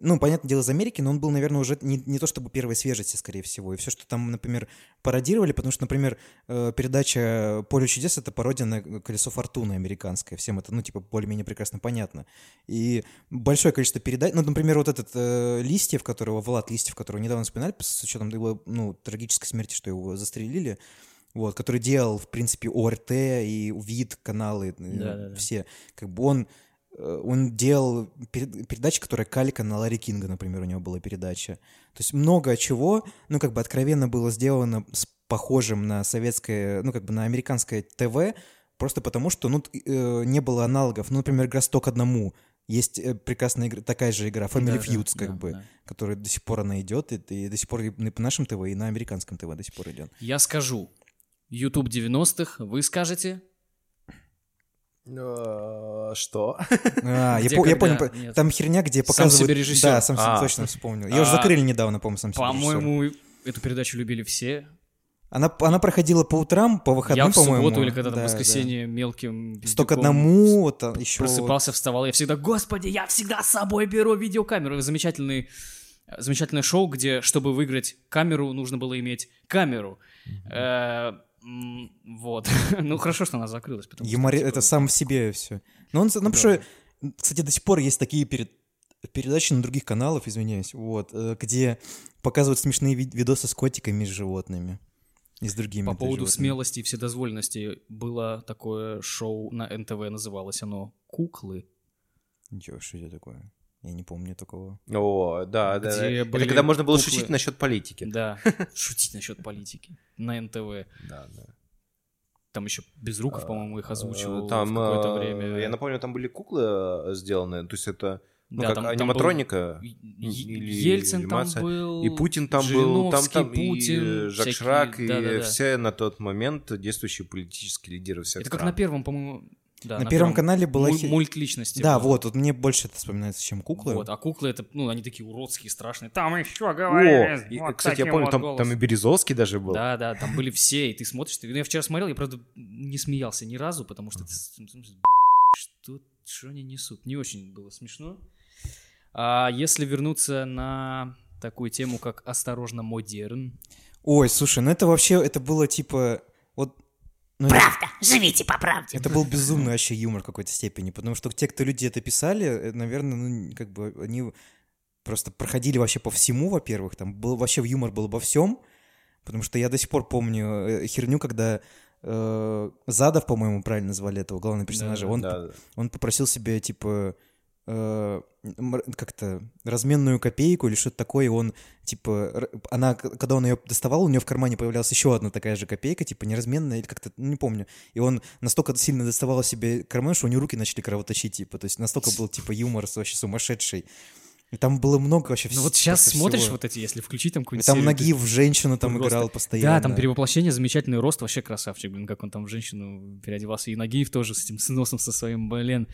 ну, понятное дело, из Америки, но он был, наверное, уже не, не то чтобы первой свежести, скорее всего. И все, что там, например, пародировали, потому что, например, э, передача «Поле чудес» — это пародия на «Колесо фортуны» американское. Всем это, ну, типа, более-менее прекрасно понятно. И большое количество передач. Ну, например, вот этот э, Листьев, которого, Влад Листьев, которого недавно вспоминали, с учетом его, ну, трагической смерти, что его застрелили, вот, который делал, в принципе, ОРТ и ВИД каналы, э, Да-да-да. все. Как бы он, э, он делал перед- передачи, которые калька на Ларри Кинга, например, у него была передача. То есть много чего, ну, как бы откровенно было сделано с похожим на советское, ну, как бы на американское ТВ, просто потому что, ну, э, не было аналогов. Ну, например, «Игра 100 к одному». Есть э, прекрасная игра, такая же игра, Family Да, да, Feuds, как да, бы, да. которая до сих пор она идет, и, и до сих пор и на по нашем ТВ, и на американском ТВ до сих пор идет. Я скажу. YouTube 90-х, вы скажете? Э, Что? А, я, понял, Нет. там херня, где Сам показывают... себе режиссер. Да, сам себе А. точно вспомнил. Ее уже А, закрыли недавно, по-моему, сам себе режиссер. По-моему, эту передачу любили все. Она, она проходила по утрам, по выходным, Я в по-моему. субботу или когда-то Да, в да. воскресенье мелким Сто к одному, вот там еще... просыпался, вставал. Я всегда, господи, я всегда с собой беру видеокамеру. Замечательный, замечательное шоу, где, чтобы выиграть камеру, нужно было иметь камеру. М, Вот. (laughs) Ну, хорошо, что она закрылась. потому что, Юмори... типа, Это сам в себе все. Но он, ну, что, кстати, до сих пор есть такие перед... передачи на других каналах, извиняюсь, вот, э, где показывают смешные ви- видосы с котиками и с животными. И с другими. По поводу животными. смелости и вседозволенности было такое шоу на НТВ, называлось оно «Куклы». Ничего, что это такое? Я не помню такого. О, да, да. Где да. были Это когда можно было куклы. шутить насчет политики. Да, (laughs) шутить насчет политики на НТВ. Да, да. Там еще Безруков, по-моему, их озвучивал Э, Там, в какое-то э, время. Я напомню, там были куклы э, сделаны, то есть это ну, Да, как там- там аниматроника. был и- Е- или Ельцин там был, И Путин там был, там, там Путин, и Жак всякие- Ширак, и да-да-да. все на тот момент действующие политические лидеры всех Это как стран. на первом, по-моему... Да, на, Первом канале была... муль- мульт личности. Да, был. вот, вот мне больше это вспоминается, чем куклы. Вот, а куклы это, ну, они такие уродские, страшные. Там еще О, говорили. и, вот кстати, я помню, вот там, там и Березовский даже был. Да, да, там были все, и ты смотришь, ты... ну, я вчера смотрел, я, правда, не смеялся ни разу, потому что Что, что они несут? Не очень было смешно. А если вернуться на такую тему, как «Осторожно, модерн», Ой, слушай, ну это вообще, это было типа... Вот, ну, это- Правда, живите по правде. Это был безумный вообще юмор в какой-то степени, потому что те, кто люди это писали, э, наверное, ну, как бы они просто проходили вообще по всему, во-первых, там был вообще юмор был обо всем, потому что я до сих пор помню э, херню, когда э, Задов, по-моему, правильно назвали этого главного персонажа, он, Да, да. он попросил себе, типа, как-то разменную копейку или что-то такое, он, типа, она, когда он ее доставал, у нее в кармане появлялась еще одна такая же копейка, типа, неразменная, или как-то, ну, не помню. И он настолько сильно доставал себе карман, что у него руки начали кровоточить, типа, то есть настолько был, типа, юмор вообще сумасшедший. И там было много вообще Ну вс- вот сейчас смотришь всего. вот эти, если включить там И какую-нибудь там серию, ноги в женщину там просто- играл постоянно. Да, там перевоплощение, замечательный рост, вообще красавчик, блин, как он там в женщину переодевался. И Нагиев тоже с этим с носом со своим, блин.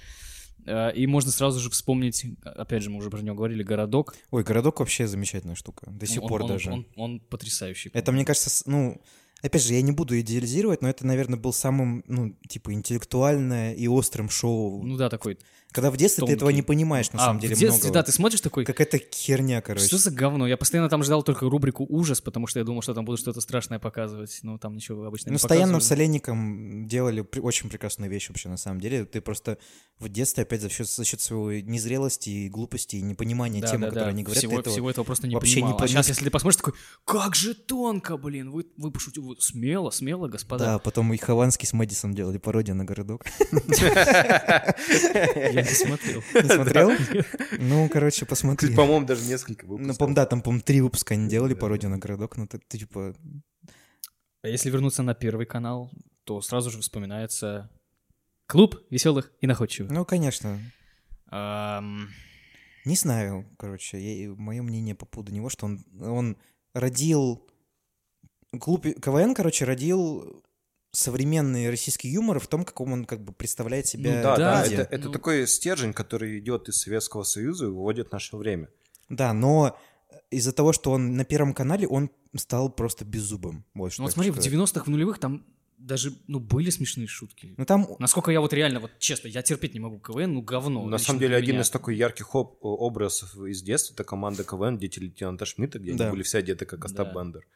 Э, И можно сразу же вспомнить, опять же, мы уже про него говорили, городок. Ой, городок вообще замечательная штука, до сих Он- пор он- даже. Он, он потрясающий. Это, мне кажется, ну, опять же, я не буду идеализировать, но это, наверное, был самым, ну, типа, интеллектуальное и острым шоу. Ну да, такой. Когда в детстве ты этого тонкий. не понимаешь, на а, самом в деле, детстве, много. да, ты смотришь такой, Какая-то херня, короче. что за говно? Я постоянно там ждал только рубрику «Ужас», потому что я думал, что там будут что-то страшное показывать. Но там ничего обычно Ну, не с Таянным показывали. Солеником делали очень прекрасную вещь вообще, на самом деле. Ты просто в детстве, опять за счет, за счет своей незрелости и глупости, и непонимания Да, темы, да, которые да. они говорят, всего, этого всего этого просто не вообще не понимал. а пон- сейчас, если ты посмотришь, такой, как же тонко, блин, вы, вы пошутили, вы- смело, смело, господа. Да, потом и Хованский с Мэдисом делали пародию на городок. (laughs) Не смотрел. (laughs) Не смотрел? Ну, короче, посмотри. По-моему, даже несколько Ну, выпусков. по-моему, да, там, по-моему, три выпуска они делали пародию на городок, ну, ты, типа, А если вернуться на первый канал, то сразу же вспоминается клуб веселых и находчивых. ну, конечно, Не знаю, короче, мое мнение по поводу него, что он, он родил... Клуб КВН, короче, родил современный российский юмор в том, каком он как бы представляет себя Ну да, да, это, это Ну- такой стержень, который идет из Советского Союза и выводит в наше время. Да, но из-за того, что он на Первом канале, он стал просто беззубым. Вот, ну вот смотри, в хочу сказать. 90-х, в нулевых там даже, ну, были смешные шутки. Ну там, Насколько я вот реально, вот честно, я терпеть не могу КВН, ну, говно. На самом деле, один меня. из таких ярких об- образов из детства это команда КВН «Дети лейтенанта Шмидта», где Да. они были все одеты как Остап Да. Бендер.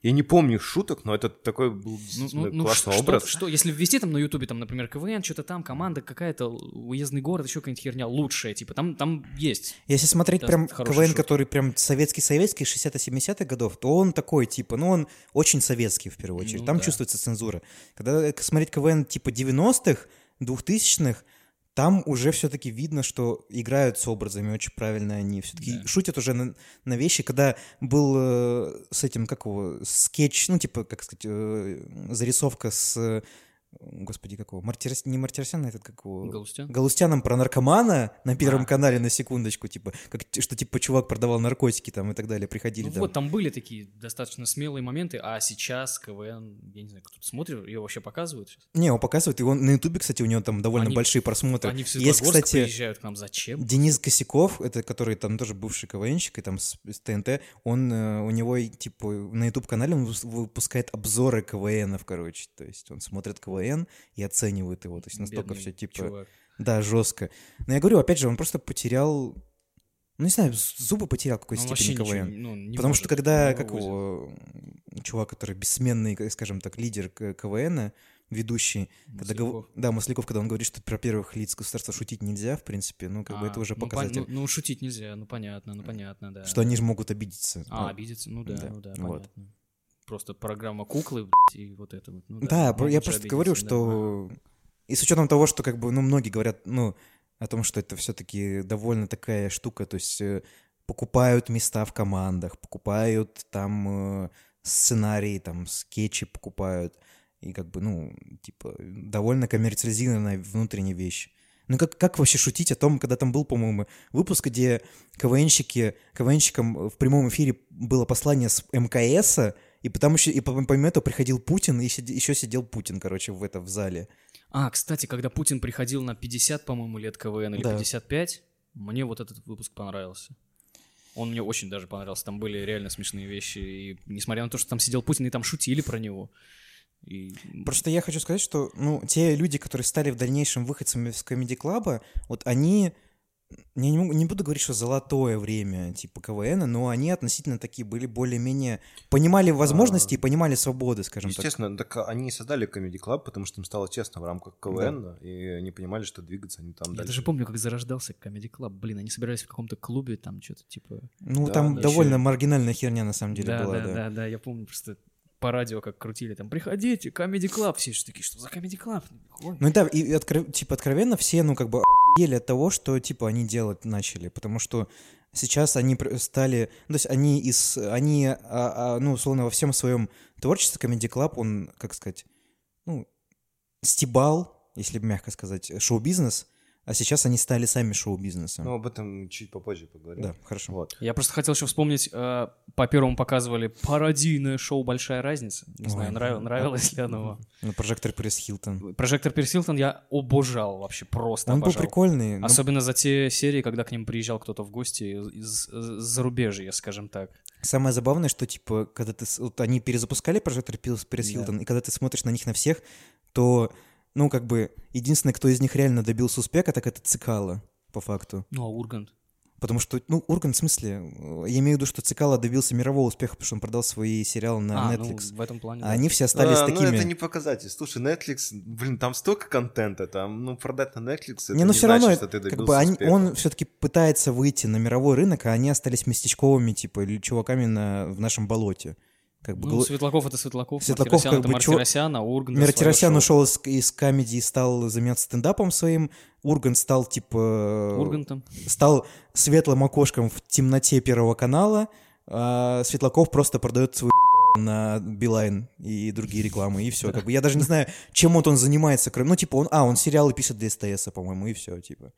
Я не помню шуток, но это такой был Ну, действительно ну, ну, классный что, образ. что, если ввести там на Ютубе, там, например, КВН, что-то там, команда какая-то, уездный город, еще какая-нибудь херня лучшая, типа, там, там есть. если смотреть Да, прям КВН, шутки. который прям советский-советский, 60-70-х годов, то он такой, типа, ну он очень советский в первую очередь. Ну там да. чувствуется цензура. Когда э, смотреть КВН типа 90-х, 2000-х, там уже все-таки видно, что играют с образами очень правильно они. Все-таки Да. шутят уже на, на вещи. Когда был э, с этим, как его, скетч, ну, типа, как сказать, э, зарисовка с э, господи, какого, Мартирос... не Мартиросян, а этот какого? Галустян? Галустяном про наркомана на Первом А. канале на секундочку, типа, как, что типа чувак продавал наркотики там и так далее, приходили Ну там. вот, там были такие достаточно смелые моменты, а сейчас КВН, я не знаю, кто-то смотрит, ее вообще показывают сейчас? Не, он показывает, и он на Ютубе, кстати, у него там довольно Они- большие просмотры. Они в Есть, кстати, приезжают к нам, зачем? Денис Косяков, это который там тоже бывший КВНщик, и там с, с ТНТ, он, э, у него, типа, на YouTube-канале он выпускает обзоры КВНов, короче, то есть он смотрит КВН и оценивает его, то есть настолько Бедный все, типа, чувак. да, жестко. Но я говорю, опять же, он просто потерял, ну, не знаю, зубы потерял какой-то степени КВН. ничего, ну, не Потому может, что когда, как вывозит. его, чувак, который бессменный, скажем так, лидер К- КВН, ведущий, когда гов- Масляков. да, Масляков, когда он говорит, что про первых лиц государства шутить нельзя, в принципе, ну, как бы А, это уже ну, показатель, Ну, ну, шутить нельзя, ну понятно, ну понятно, да. что они же могут обидеться. А, Ну, обидеться, ну да, да, ну да, вот. понятно. Просто программа куклы, блядь, и вот это вот. Ну, Да, могут я просто говорю, да. что и с учетом того, что как бы, ну, многие говорят, ну, о том, что это все-таки довольно такая штука, то есть э, покупают места в командах, покупают там э, сценарии, там скетчи покупают, и как бы, ну, типа, довольно коммерциализированная внутренняя вещь. Ну как, как вообще шутить о том, когда там был, по-моему, выпуск, где КВНщики, КВНщикам в прямом эфире было послание с МКСа, и потом еще, и по- помимо этого приходил Путин, и еще сидел Путин, короче, в этом в зале. А, кстати, когда Путин приходил на 50, по-моему, лет КВН или Да. 55, мне вот этот выпуск понравился. Он мне очень даже понравился. Там были реально смешные вещи. И несмотря на то, что там сидел Путин, и там шутили про него. И... Просто я хочу сказать, что, ну, те люди, которые стали в дальнейшем выходцами Comedy Club, вот они, я не, могу- не буду говорить, что золотое время, типа, КВН, но они относительно такие были более-менее, понимали возможности и понимали свободы, скажем так. Естественно, так они создали Comedy Club, потому что им стало тесно в рамках КВН, и они понимали, что двигаться они там Я дальше. даже помню, как зарождался Comedy Club. Блин, они собирались в каком-то клубе, там что-то типа... Ну, Да, там да, довольно ещё- маргинальная херня, на самом деле, да, была, да, да. да, да, я помню просто по радио как крутили там, приходите, Comedy Club, все же такие, что за Comedy Club? Ой. Ну да, и, откро- типа откровенно все, ну как бы ели от того, что типа они делать начали, потому что сейчас они стали, то есть они из, они, а, а, ну условно во всем своем творчестве Comedy Club, он, как сказать, ну стебал, если мягко сказать, шоу-бизнес, а сейчас они стали сами шоу-бизнесом. Ну, об этом чуть попозже поговорим. да, хорошо. Вот. Я просто хотел еще вспомнить, э, по первому показывали пародийное шоу «Большая разница». Не Ой, знаю, да. нрав- нравилось ли оно вам. Ну, прожектор Перес Хилтон. Прожектор Перс Хилтон я обожал вообще, просто Он был обожал. прикольный. ну, Особенно за те серии, когда к ним приезжал кто-то в гости из, из зарубежья, скажем так. Самое забавное, что, типа, когда ты... Вот они перезапускали прожектор Перес Да. Хилтон, и когда ты смотришь на них на всех, то, ну, как бы, единственное, кто из них реально добился успеха, так это Цикало, по факту. Ну, а Ургант? Потому что, ну, Ургант, в смысле, э, я имею в виду, что Цикало добился мирового успеха, потому что он продал свои сериалы на а, Netflix. ну, в этом плане, А да. они все остались А, такими... Ну, это не показатель. Слушай, Netflix, блин, там столько контента, там, ну, продать на Netflix, это не, ну не все значит, равно, что ты как добился бы они- успеха. он все-таки пытается выйти на мировой рынок, а они остались местечковыми, типа, или чуваками на, в нашем болоте. Как бы, Ну, гл- Светлаков это Светлаков, Светлаков Мартиросян как это бы чё- Мартиросян, а Ургант шоу. ушел из, из комедии и стал заниматься стендапом своим. Ургант стал, типа... Ургантом. Стал светлым окошком в темноте Первого канала. А Светлаков просто продает свой (laughs) на Билайн и другие рекламы, и все. Как бы я даже не знаю, чем вот он занимается, кроме... Ну, типа, он... А, он сериалы пишет для СТС, по-моему, и все, типа.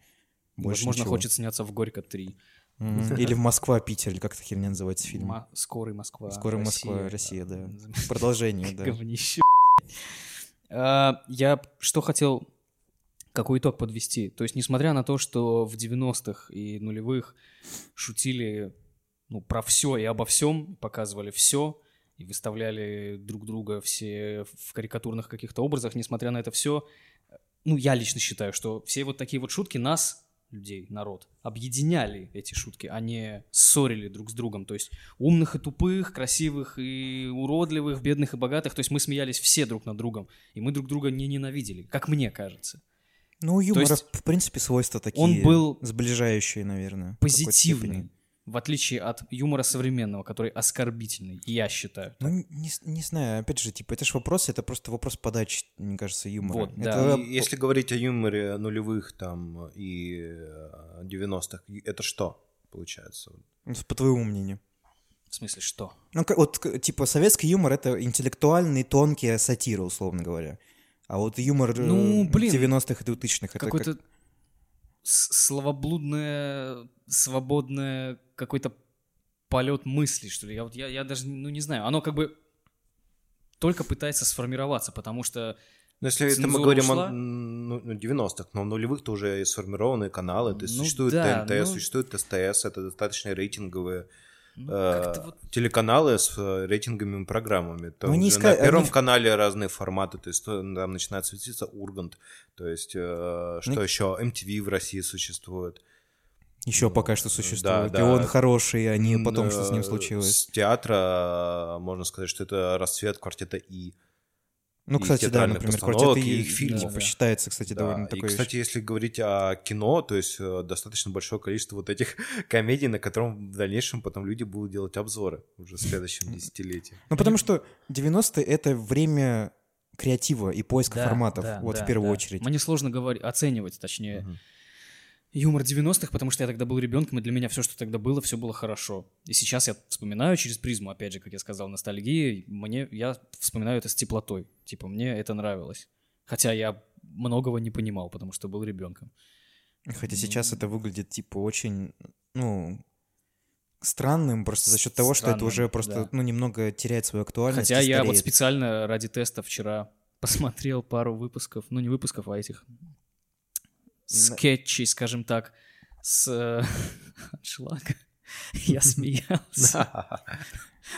Больше Возможно, ничего. хочет сняться в Горько 3. Или в Москва, Питер, или как эта херня называется фильм. Скорый Москва. Скорый Москва, Россия, да. Продолжение, да. Говнище. А, Я что хотел, какой итог подвести? То есть, несмотря на то, что в 90-х и нулевых шутили ну, про все и обо всем, показывали все, и выставляли друг друга все в карикатурных каких-то образах, несмотря на это все, ну, я лично считаю, что все вот такие вот шутки нас, людей, народ, объединяли эти шутки, а не ссорили друг с другом. То есть умных и тупых, красивых и уродливых, бедных и богатых. То есть мы смеялись все друг над другом, и мы друг друга не ненавидели, как мне кажется. Ну, у юмора, есть в принципе, свойства такие... он был Сближающие, наверное. Позитивный. В отличие от юмора современного, который оскорбительный, я считаю. Ну, не, не знаю, опять же, типа, это же вопрос, это просто вопрос подачи, мне кажется, юмора. Вот, Это- да. И Если говорить о юморе нулевых там и э, 90-х, и это что получается? ну, По твоему мнению. В смысле, что? Ну, как- вот, типа, советский юмор — это интеллектуальный, тонкий сатира, условно говоря. А вот юмор э, Ну, блин, 90-х и 2000-х, это Какой-то как... словоблудное, свободное, какой-то полет мысли, что ли. Я вот я, я даже ну не знаю. Оно как бы только пытается сформироваться, потому что Ну, если это мы говорим ушла? о ну, ну, 90-х, но в нулевых-то уже и сформированные каналы, то есть Ну существует да, ТНТ, ну- существует СТС, это достаточно рейтинговые ну, э, вот телеканалы с э, рейтинговыми программами. Там Ну, уже иска- на первом они- канале разные форматы, то есть там начинает светиться Ургант, то есть э, что Ну, еще, MTV в России существует. Еще пока что существует. да. И он хороший, а не потом, что с ним случилось. С театра можно сказать, что это расцвет квартета И. Ну, и кстати, да, например, постановок, квартет и и их фильмов. типа, Да. считается, кстати, Да, довольно и, такой... кстати, если говорить о кино, то есть э, достаточно большое количество вот этих (laughs) комедий, на котором в дальнейшем потом люди будут делать обзоры уже в следующем десятилетии. Ну, потому что 90-е — это время креатива и поиска да, форматов, да, вот да, в первую да. очередь. Мне сложно говорить, оценивать, точнее. Юмор 90-х, потому что я тогда был ребенком, и для меня все, что тогда было, все было хорошо. И сейчас я вспоминаю через призму, опять же, как я сказал, ностальгии, мне, я вспоминаю это с теплотой. Типа, мне это нравилось. Хотя я многого не понимал, потому что был ребенком. Хотя сейчас это выглядит, типа, очень, ну, странным просто за счет того, что это Странным, уже просто, да. ну, немного теряет свою актуальность Хотя я вот специально ради теста вчера посмотрел пару выпусков, ну не выпусков, а этих скетчей, скажем так, с (laughs) аншлага. Я (laughs) смеялся.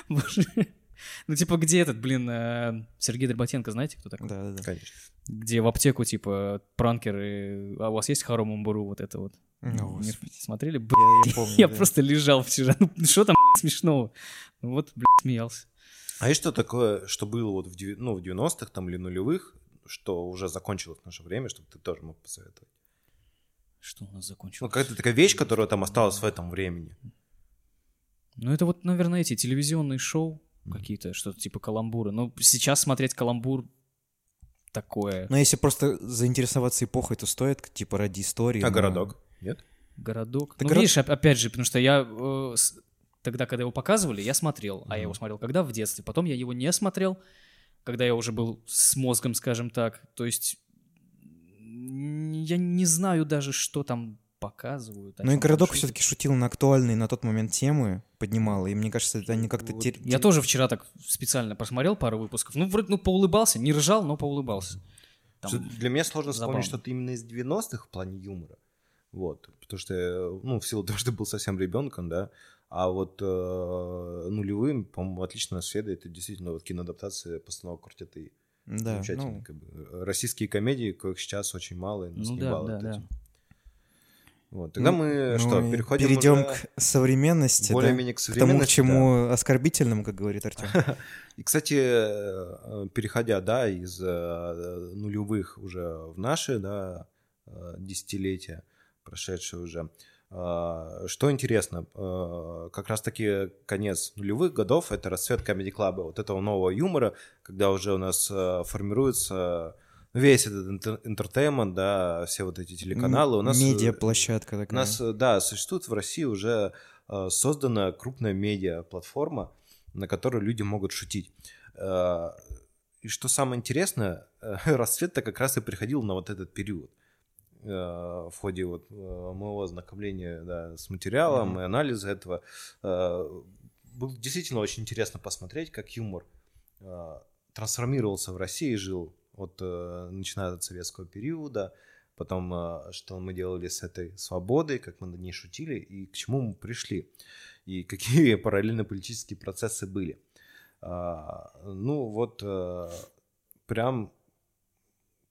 Боже. Ну, типа, где этот, блин, э, Сергей Дроботенко, знаете, кто такой? Да-да-да. Конечно. Где в аптеку, типа, пранкеры, а у вас есть Хару Мамбуру, вот это вот? Не господи. смотрели? Я, я помню, Я да. просто лежал вчера. Ну, что там смешного? Ну, вот, блядь, смеялся. А есть что такое, что было вот в, ну, в 90-х там, или нулевых, что уже закончилось в наше время, чтобы ты тоже мог посоветовать? Что у нас Ну, закончилось? какая-то такая вещь, которая там осталась в этом времени. Ну, это вот, наверное, эти телевизионные шоу Мгм. какие-то, что-то типа каламбуры. Ну, сейчас смотреть каламбур такое. Но если просто заинтересоваться эпохой, то стоит, типа, ради истории. А но- городок? Нет? Городок. Да ну, город- видишь, оп- опять же, потому что я э, тогда, когда его показывали, я смотрел. А я его смотрел когда? В детстве. Потом я его не смотрел, когда я уже был с мозгом, скажем так. То есть я не знаю даже, что там показывают. Ну и городок все-таки шутил на актуальные на тот момент темы, поднимал, и мне кажется, это они как-то... Вот. тер- Я тоже вчера так специально посмотрел пару выпусков. Ну, вроде, ну, поулыбался. Не ржал, но поулыбался. Там- Что Для меня сложно забавно. вспомнить что-то именно из 90-х в плане юмора. Вот. Потому что, э, ну, в силу того, (laughs) что был совсем ребенком, да. А вот э, нулевым, по-моему, отлично наследие. Это действительно вот киноадаптация постановок квартета И. Да, Замечательно. ну, как бы. Э, Российские комедии, коих сейчас очень мало, и нас Ну не да, да, да. этим. Вот. Тогда ну, мы ну что, переходим перейдем уже к современности, да? более-менее к к тому, к современности. да. чему оскорбительному, как говорит Артем. (laughs) И, кстати, э, переходя, да, из э, нулевых уже в наши, да, десятилетия, прошедшие уже, что интересно, э, как раз-таки конец нулевых годов — это расцвет комедий-клаба, вот этого нового юмора, когда уже у нас э, формируется весь этот интер- интертеймент, да, все вот эти телеканалы. У нас, э, Медиаплощадка у такая. нас, э, да, существует в России уже создана крупная медиа-платформа, на которой люди могут шутить. И что самое интересное, (laughs) расцвет-то как раз и приходил на вот этот период. Э, В ходе вот э, моего ознакомления да, с материалом Мгм. и анализа этого э, было действительно очень интересно посмотреть, как юмор трансформировался в России жил от начиная от советского периода, потом что мы делали с этой свободой, как мы над ней шутили и к чему мы пришли, и (laughs) какие параллельно политические процессы были. Ну вот прям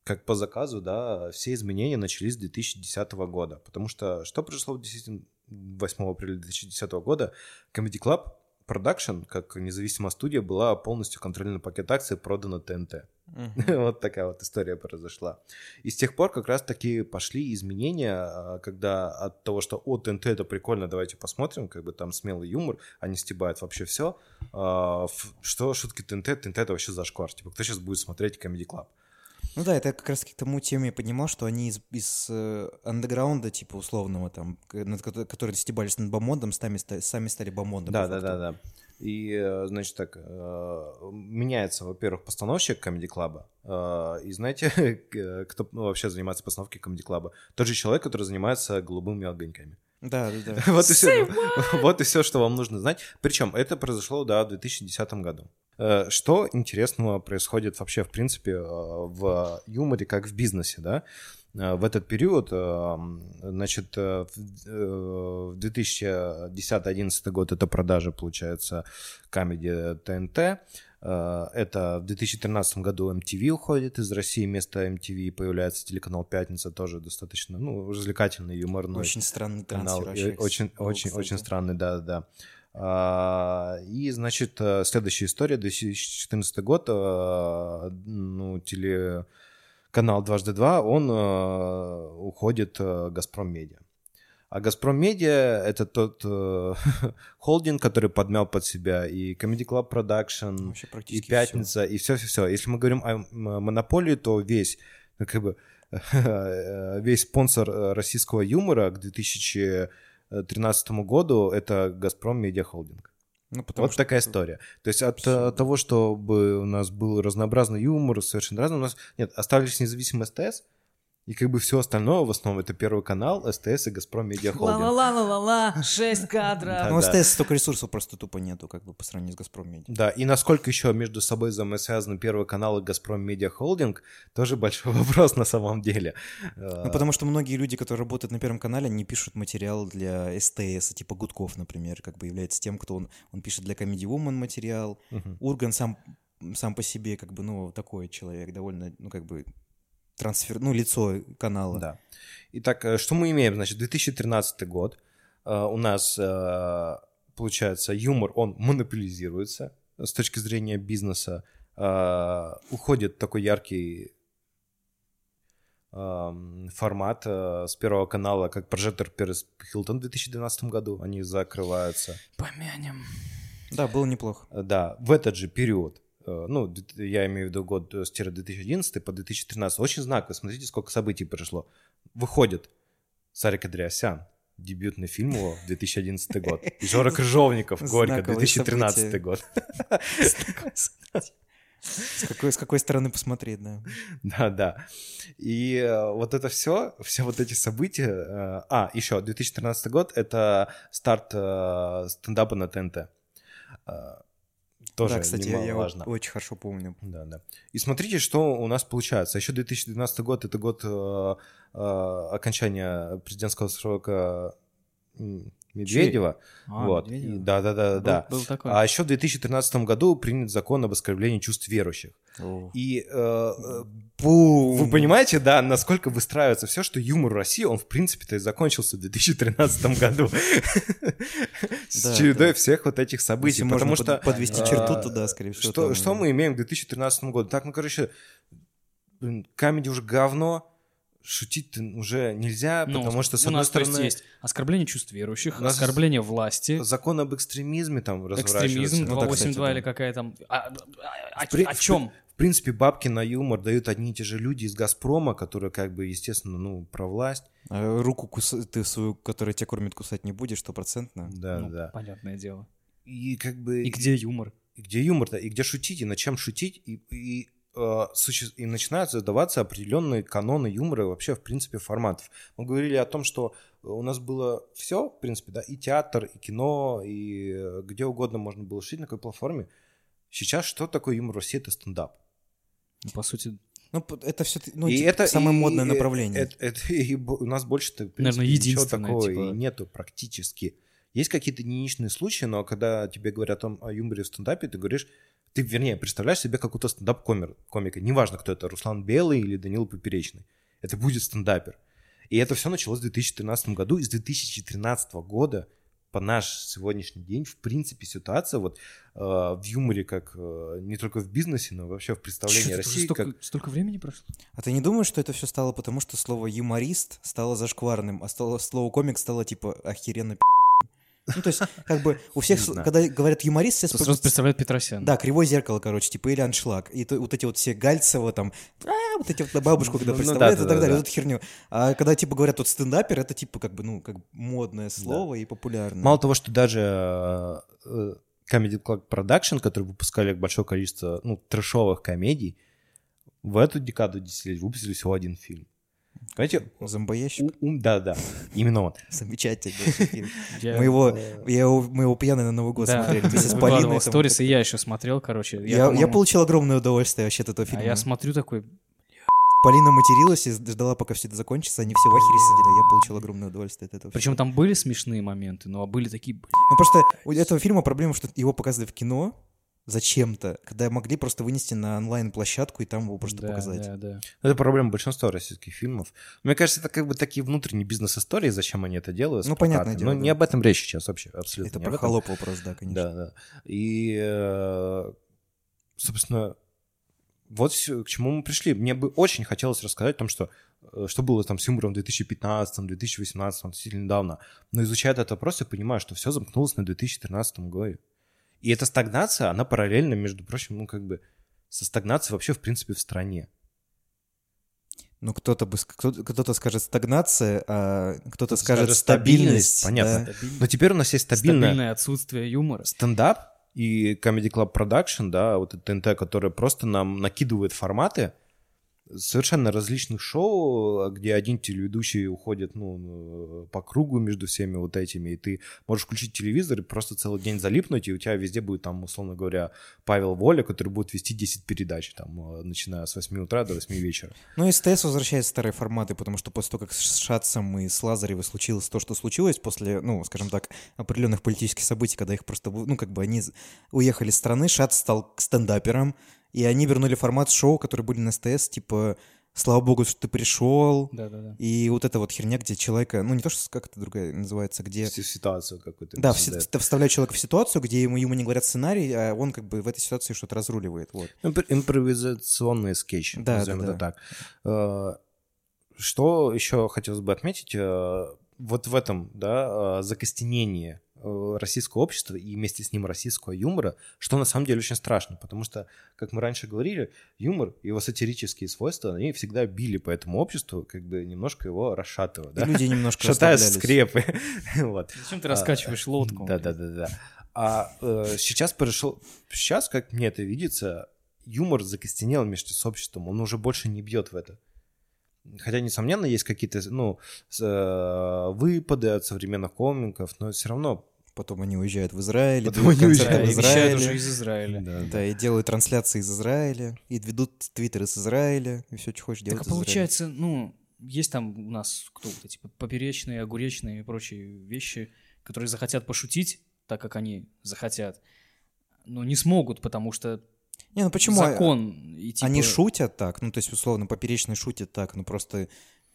как по заказу, да, все изменения начались с 2010 года, потому что что произошло в 10 8 апреля 2010 года? Comedy Club Production, как независимая студия, была полностью контрольный пакет акций продана ТНТ. Мгм. (laughs) Вот такая вот история произошла. И с тех пор как раз-таки пошли изменения, а, когда от того, что о, ТНТ это прикольно, давайте посмотрим, как бы там смелый юмор, они стебают вообще все. Что шутки ТНТ, ТНТ это вообще зашквар. Типа, кто сейчас будет смотреть Comedy Club? Ну да, это как раз к тому теме я поднимал, что они из, из э, андеграунда, типа условного, там, над ко- которые стебались над бомондом, сами, сами стали бомондом. Да, да, да, да. И, э, значит, так, э, меняется, во-первых, постановщик Comedy Club. э, И знаете, (laughs) кто ну, вообще занимается постановкой Comedy Club? Тот же человек, который занимается голубыми огоньками. Да, да, да. (laughs) Вот и все. Вот и все, что вам нужно знать. Причем это произошло, да, в 2010 году. Э, Что интересного происходит вообще, в принципе, э, в юморе, как в бизнесе, да? Э, В этот период, э, значит, в э, в 2010-2011 год это продажа, получается, Comedy ТНТ. Э, Это в 2013 году MTV уходит из России, вместо MTV появляется телеканал «Пятница», тоже достаточно, ну, развлекательный, юморной Очень странный канал. трансфер. Вообще, Очень, был, очень, кстати. очень странный, да, да. А, И, значит, э, следующая история, 2014 год, э, ну, телеканал «Дважды два», он э, уходит э, «Газпром Медиа». А «Газпром Медиа» — это тот э, (laughs) холдинг, который подмял под себя и Comedy Club Production, и пятница, и все-все-все. Если мы говорим о монополии, то весь, ну, как бы, (laughs) весь спонсор российского юмора к 2013 году это Газпром Медиа Холдинг. Ну, Вот что такая история. То есть от Всё. э, того, чтобы у нас был разнообразный юмор, совершенно разный, у нас нет, остались независимый СТС, и как бы все остальное, в основном, это Первый канал, СТС и Газпром Медиа Холдинг. Ла-ла-ла-ла-ла, 6 (laughs) Да. кадров. Ну, СТС столько ресурсов просто тупо нету, как бы по сравнению с Газпром Медиа. Да, и насколько еще между собой взаимосвязаны Первый канал и Газпром Медиа Холдинг, тоже большой (laughs) вопрос на самом деле. Э, Ну, потому что многие люди, которые работают на Первом канале, они пишут материал для СТС, типа Гудков, например, как бы является тем, кто он, он пишет для Comedy Woman материал. Урган сам, сам по себе, как бы, ну, такой человек, довольно, ну, как бы, трансфер, ну, лицо канала. Да. Итак, э, что мы имеем? Значит, 2013 год. Э, У нас, э, получается, юмор, он монополизируется с точки зрения бизнеса. Уходит такой яркий эм, формат с Первого канала, как прожектор Перес Хилтон в 2012 году. Они закрываются. Помянем. Да, было неплохо. Да, в этот же период, ну, д- я имею в виду год э, с тире 2011 по 2013, очень знаково, смотрите, сколько событий произошло. Выходит Сарик Андреасян, дебютный фильм его, 2011 год. (laughs) И Жора Крыжовников, Горько, (laughs) Знаковые 2013 события. год. С какой, с какой стороны посмотреть, да. Да, да. И э, вот это все, все вот эти события... э, А, еще, 2013 год — это старт э, стендапа на ТНТ. Тоже да, кстати, я, немаловажно. очень хорошо помню. Да, да. И смотрите, что у нас получается. Еще 2012 год это год э, э, окончания президентского срока Медведева. А, вот. Медведева. Да, да, да, Был- да. Был такой. А еще в 2013 году принят закон об оскорблении чувств верующих. И э, э, Бум! вы понимаете, да, насколько выстраивается все, что юмор в России, он в принципе-то и закончился в 2013 (laughs) году. С чередой всех вот этих событий. Потому что подвести а, черту туда, скорее всего. Что, мы имеем к 2013 году? Так, ну, короче, камеди уже говно, шутить уже нельзя, Ну, потому что, с у одной нас, то есть, стороны, есть оскорбление чувств верующих, оскорбление власти, закон об экстремизме там разворачивается. экстремизм, Ну да, 282 кстати, да. или какая там... А, а- а- при- о чем? В принципе, бабки на юмор дают одни и те же люди из «Газпрома», которые, как бы, естественно, ну, про власть. А руку куса- ты свою, которая тебя кормит, кусать не будешь, стопроцентно. Да, Ну, да. Понятное дело. И как бы... И где юмор? и где юмор-то, и где шутить, и над чем шутить, и, и, и начинают задаваться определенные каноны юмора вообще, в принципе, форматов. Мы говорили о том, что у нас было все, в принципе, да, и театр, и кино, и э, где угодно можно было шутить, на какой платформе. Сейчас что такое юмор в России? Это стендап. Ну, по сути, Ну, это все ну, и типа, это самое и- модное и- направление. Это, это- (laughs) и у нас больше-то, в Наверное, принципе, ничего единственное, такого типа. и нету практически. Есть какие-то единичные случаи, но когда тебе говорят о, о юморе в стендапе, ты говоришь, ты, вернее, представляешь себе какого-то стендап-комика. Неважно, кто это, Руслан Белый или Данил Поперечный. Это будет стендапер. И это все началось в 2013 году. И с 2013 года по наш сегодняшний день, в принципе, ситуация вот э, в юморе, как э, не только в бизнесе, но вообще в представлении уже России, столько, как столько времени прошло? А ты не думаешь, что это все стало потому, что слово юморист стало зашкварным, а стало, слово комик стало типа охеренно пи***. Ну, то есть, как бы у всех, когда говорят юморист, все Сразу представляет Петросян. Да, кривое зеркало, короче, типа, или аншлаг. И вот эти вот все Гальцева там, «А, вот эти вот бабушку, когда Ну, ну представляют и так далее, да. вот эту херню. А когда, типа, говорят, вот стендапер, это, типа, как бы, ну, как модное слово и популярное. Мало того, что даже э, э, Comedy Club Production, которые выпускали большое количество ну, трэшовых комедий, в эту декаду десятилетий выпустили всего один фильм. Понимаете? Зомбоящик. У- Да-да, именно он. Замечательный фильм. (laughs) Мы его, я его, мы его пьяный на Новый год Да, смотрели вместе с (laughs) Полиной. сторис, и я еще смотрел, короче. Я, получил огромное удовольствие вообще от этого А фильма. я смотрю такой, Полина материлась и ждала, пока все это закончится. Они все в ахере сидели. Я получил огромное удовольствие от этого. причем там были смешные моменты, но были такие, Ну просто у этого фильма проблема, что его показывали в кино зачем-то, когда могли просто вынести на онлайн-площадку и там его просто да, показать. да, да. Это проблема большинства российских фильмов. Мне кажется, это как бы такие внутренние бизнес-истории, зачем они это делают. Ну, дело, Но да. не об этом речь сейчас вообще, абсолютно Это про холоп вопрос, да, конечно. Да, да. И, э, собственно, вот к чему мы пришли. Мне бы очень хотелось рассказать о том, что, э, что было там с юмором в 2015, 2018, относительно недавно. Но изучая этот вопрос, я понимаю, что все замкнулось на 2013 году. И эта стагнация, она параллельно, между прочим, ну, как бы, со стагнацией вообще, в принципе, в стране. Ну, кто-то бы, кто-то скажет стагнация, а кто-то Кто-то скажет скажет стабильность. стабильность, понятно. да. Но теперь у нас есть стабильная Стабильное отсутствие юмора. стендап и Comedy Club Production, да, вот это ТНТ, которое просто нам накидывает форматы совершенно различных шоу, где один телеведущий уходит, ну, по кругу между всеми вот этими, и ты можешь включить телевизор и просто целый день залипнуть, и у тебя везде будет там, условно говоря, Павел Воля, который будет вести 10 передач, там, э, начиная с 8 утра до 8 вечера. Ну, СТС возвращает старые форматы, потому что после того, как с Шатцем и с Лазаревой случилось то, что случилось, после, ну, скажем так, определенных политических событий, когда их просто, ну, как бы они уехали из страны, Шац стал стендапером, и они вернули формат шоу, которые были на СТС, типа «Слава богу, что ты пришел», Да, да, да. и вот эта вот херня, где человека, ну, не то, что, как это другая называется, где... Ситуацию какую-то. Да, в создает. си- т- вставляют человека в ситуацию, где ему, ему не говорят сценарий, а он как бы в этой ситуации что-то разруливает. Вот. Импр- Импровизационные скетчи, Да, назовем да, это да. так. Э, Что еще хотелось бы отметить? э, Вот в этом, да, э, закостенении э, российского общества и вместе с ним российского юмора, что на самом деле очень страшно, потому что, как мы раньше говорили, юмор, его сатирические свойства, они всегда били по этому обществу, как бы немножко его расшатывая, И да? люди немножко Шатая скрепы. (laughs) Вот. Зачем ты раскачиваешь лодку? Да, да, да, да. А э, сейчас пришел, сейчас, как мне это видится, юмор закостенел вместе с обществом, он уже больше не бьет в это. Хотя, несомненно, есть какие-то, ну, э, выпады от современных комиков, но все равно. Потом они уезжают в Израиль, Потом они концерты Да, уезжают в Израиле. уже из Израиля. Да, Да, и делают трансляции из Израиля, и ведут твиттеры из Израиля, и все, что хочешь делать Так а из Израиля. получается, ну, есть там у нас кто вот эти поперечные, огуречные и прочие вещи, которые захотят пошутить, так как они захотят, но не смогут, потому что Не, ну почему? закон и типа... Они шутят так, ну то есть условно поперечный шутит так, ну просто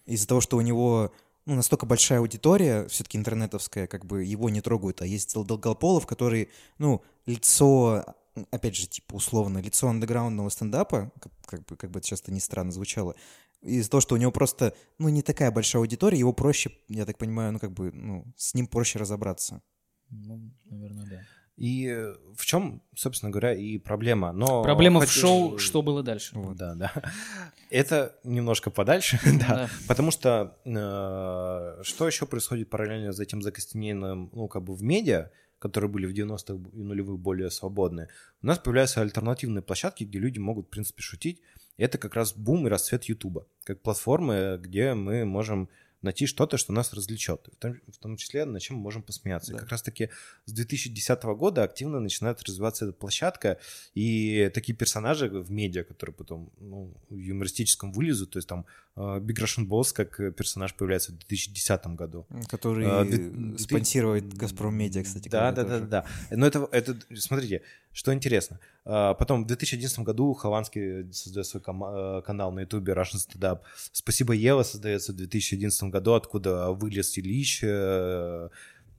из-за того, что у него ну, настолько большая аудитория, все-таки интернетовская, как бы его не трогают, а есть Дол- Долгополов, который, ну, лицо, опять же, типа условно, лицо андеграундного стендапа, как, как бы, как бы это часто не странно звучало, из-за того, что у него просто, ну, не такая большая аудитория, его проще, я так понимаю, ну, как бы, ну, с ним проще разобраться. Ну, наверное, да. И э, в чем, собственно говоря, и проблема. Но Проблема в хоть- шоу, что было дальше. Вот. Да, да. (laughs) Это немножко подальше, (laughs) да. Да. Потому что э, что еще происходит параллельно за этим закостенением, ну, как бы в медиа, которые были в 90-х и нулевых более свободные, у нас появляются альтернативные площадки, где люди могут, в принципе, шутить. И это как раз бум и расцвет Ютуба, как платформы, где мы можем найти что-то, что нас развлечет, в том, в том числе над чем мы можем посмеяться. Да. И как раз-таки с 2010 года активно начинает развиваться эта площадка, и такие персонажи в медиа, которые потом ну, в юмористическом вылезут, то есть там э, Big Russian Boss как персонаж появляется в 2010 году. Который А, ты- ты- спонсирует Газпром Медиа, кстати. Да, да, да, тоже. да. Но это, это, смотрите, что интересно. А, Потом в 2011 году Хованский создает свой э, канал на ютубе Russian Stand Up. Спасибо, Ева создается в 2011 году, откуда вылез Ильич, э,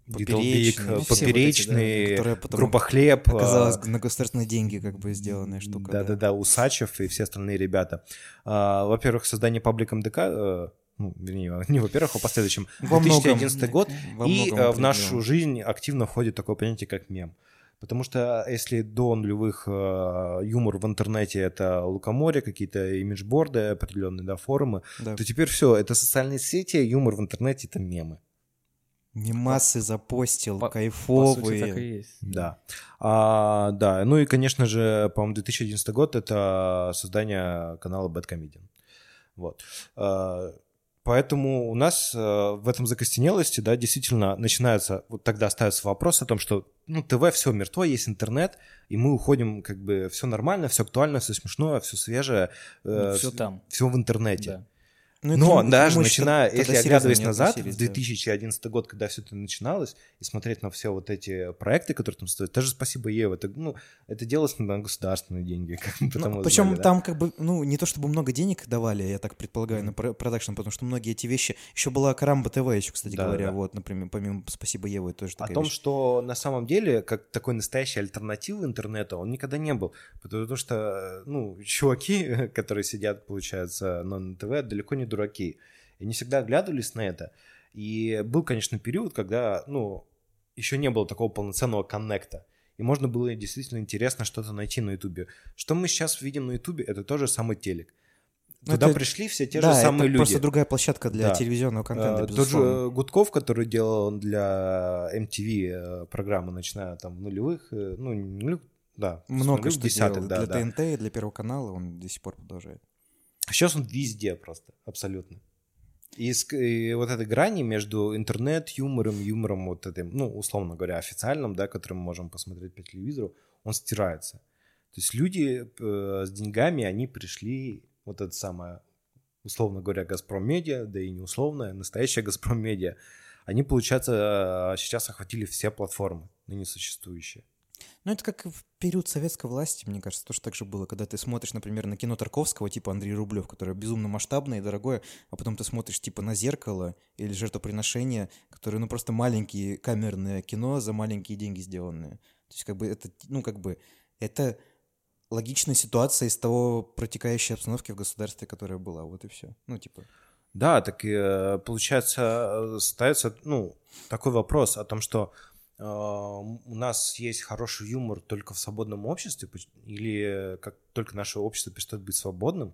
Big, Поперечный. э, Ну, вот эти, Поперечный, Которая потом Группа Хлеб. оказалась э, на государственные деньги как бы сделанная штука. Да, да, да, Усачев и все остальные ребята. А, Во-первых, создание паблик МДК, ну, вернее, (laughs) не во-первых, а в последующем. Во многом. 2011 год, Во и многом в нашу жизнь активно входит такое понятие, как мем. Потому что если до нулевых э, юмор в интернете это лукоморье, какие-то имиджборды определенные, да, форумы, Да. то теперь все, это социальные сети, юмор в интернете это мемы. Мимасы запостил, По- кайфовые. По сути, так и есть. Да. А, да, ну и, конечно же, по-моему, 2011 год — это создание канала Bad Comedian. Вот. А, Поэтому у нас э, в этом закостенелости, да, действительно начинается, вот тогда ставится вопрос о том, что, ну, ТВ все мертво, есть интернет, и мы уходим, как бы, все нормально, все актуально, все смешное, все свежее, все там. все в интернете. Да. Ну, это Но мы- даже начиная, если оглядываясь назад, относились, в да. 2011 год, когда все это начиналось, и смотреть на все вот эти проекты, которые там стоят, даже спасибо Еве, это, ну, это делалось на государственные деньги, (laughs) как Ну, узнали, причем да. там как бы, ну, не то чтобы много денег давали, я так предполагаю, на про- продакшн, потому что многие эти вещи... Еще была Карамба ТВ еще, кстати Да, говоря, да. вот, например, помимо «Спасибо, Ева», это тоже О такая том, вещь. что на самом деле, как такой настоящий альтернативы интернету, он никогда не был. Потому что, ну, чуваки, (laughs) которые сидят, получается, на на ТВ, далеко не дураки. И не всегда оглядывались на это. И был, конечно, период, когда, ну, еще не было такого полноценного коннекта. И можно было действительно интересно что-то найти на Ютубе. Что мы сейчас видим на Ютубе, это тоже самый телек. Ну, Туда это- пришли все те да, же самые это люди. просто другая площадка для Да. телевизионного контента, Э, Тот же э, Гудков, который делал для MTV э, программы, начиная там нулевых, э, ну, нулевых, да, Много нулевых, что десятых, делал. да, для да. ТНТ и для Первого канала он до сих пор продолжает. Сейчас он везде просто, абсолютно. И, и вот этой грани между интернет-юмором, юмором вот этим, ну, условно говоря, официальным, да, который мы можем посмотреть по телевизору, он стирается. То есть люди э, с деньгами, они пришли, вот это самое, условно говоря, Газпром Медиа, да и не условно, настоящая Газпром Медиа, они, получается, э, сейчас охватили все платформы, ныне существующие. Ну, это как в период советской власти, мне кажется, тоже так же было, когда ты смотришь, например, на кино Тарковского, типа Андрей Рублев, которое безумно масштабное и дорогое, а потом ты смотришь, типа, на «Зеркало» или «Жертвоприношение», которые, ну, просто маленькие камерное кино за маленькие деньги сделанные. То есть, как бы, это, ну, как бы, это логичная ситуация из того протекающей обстановки в государстве, которая была, вот и все. Ну, типа... Да, так и э, получается, э, ставится, ну, такой вопрос о том, что у нас есть хороший юмор только в свободном обществе, или как только наше общество перестает быть свободным,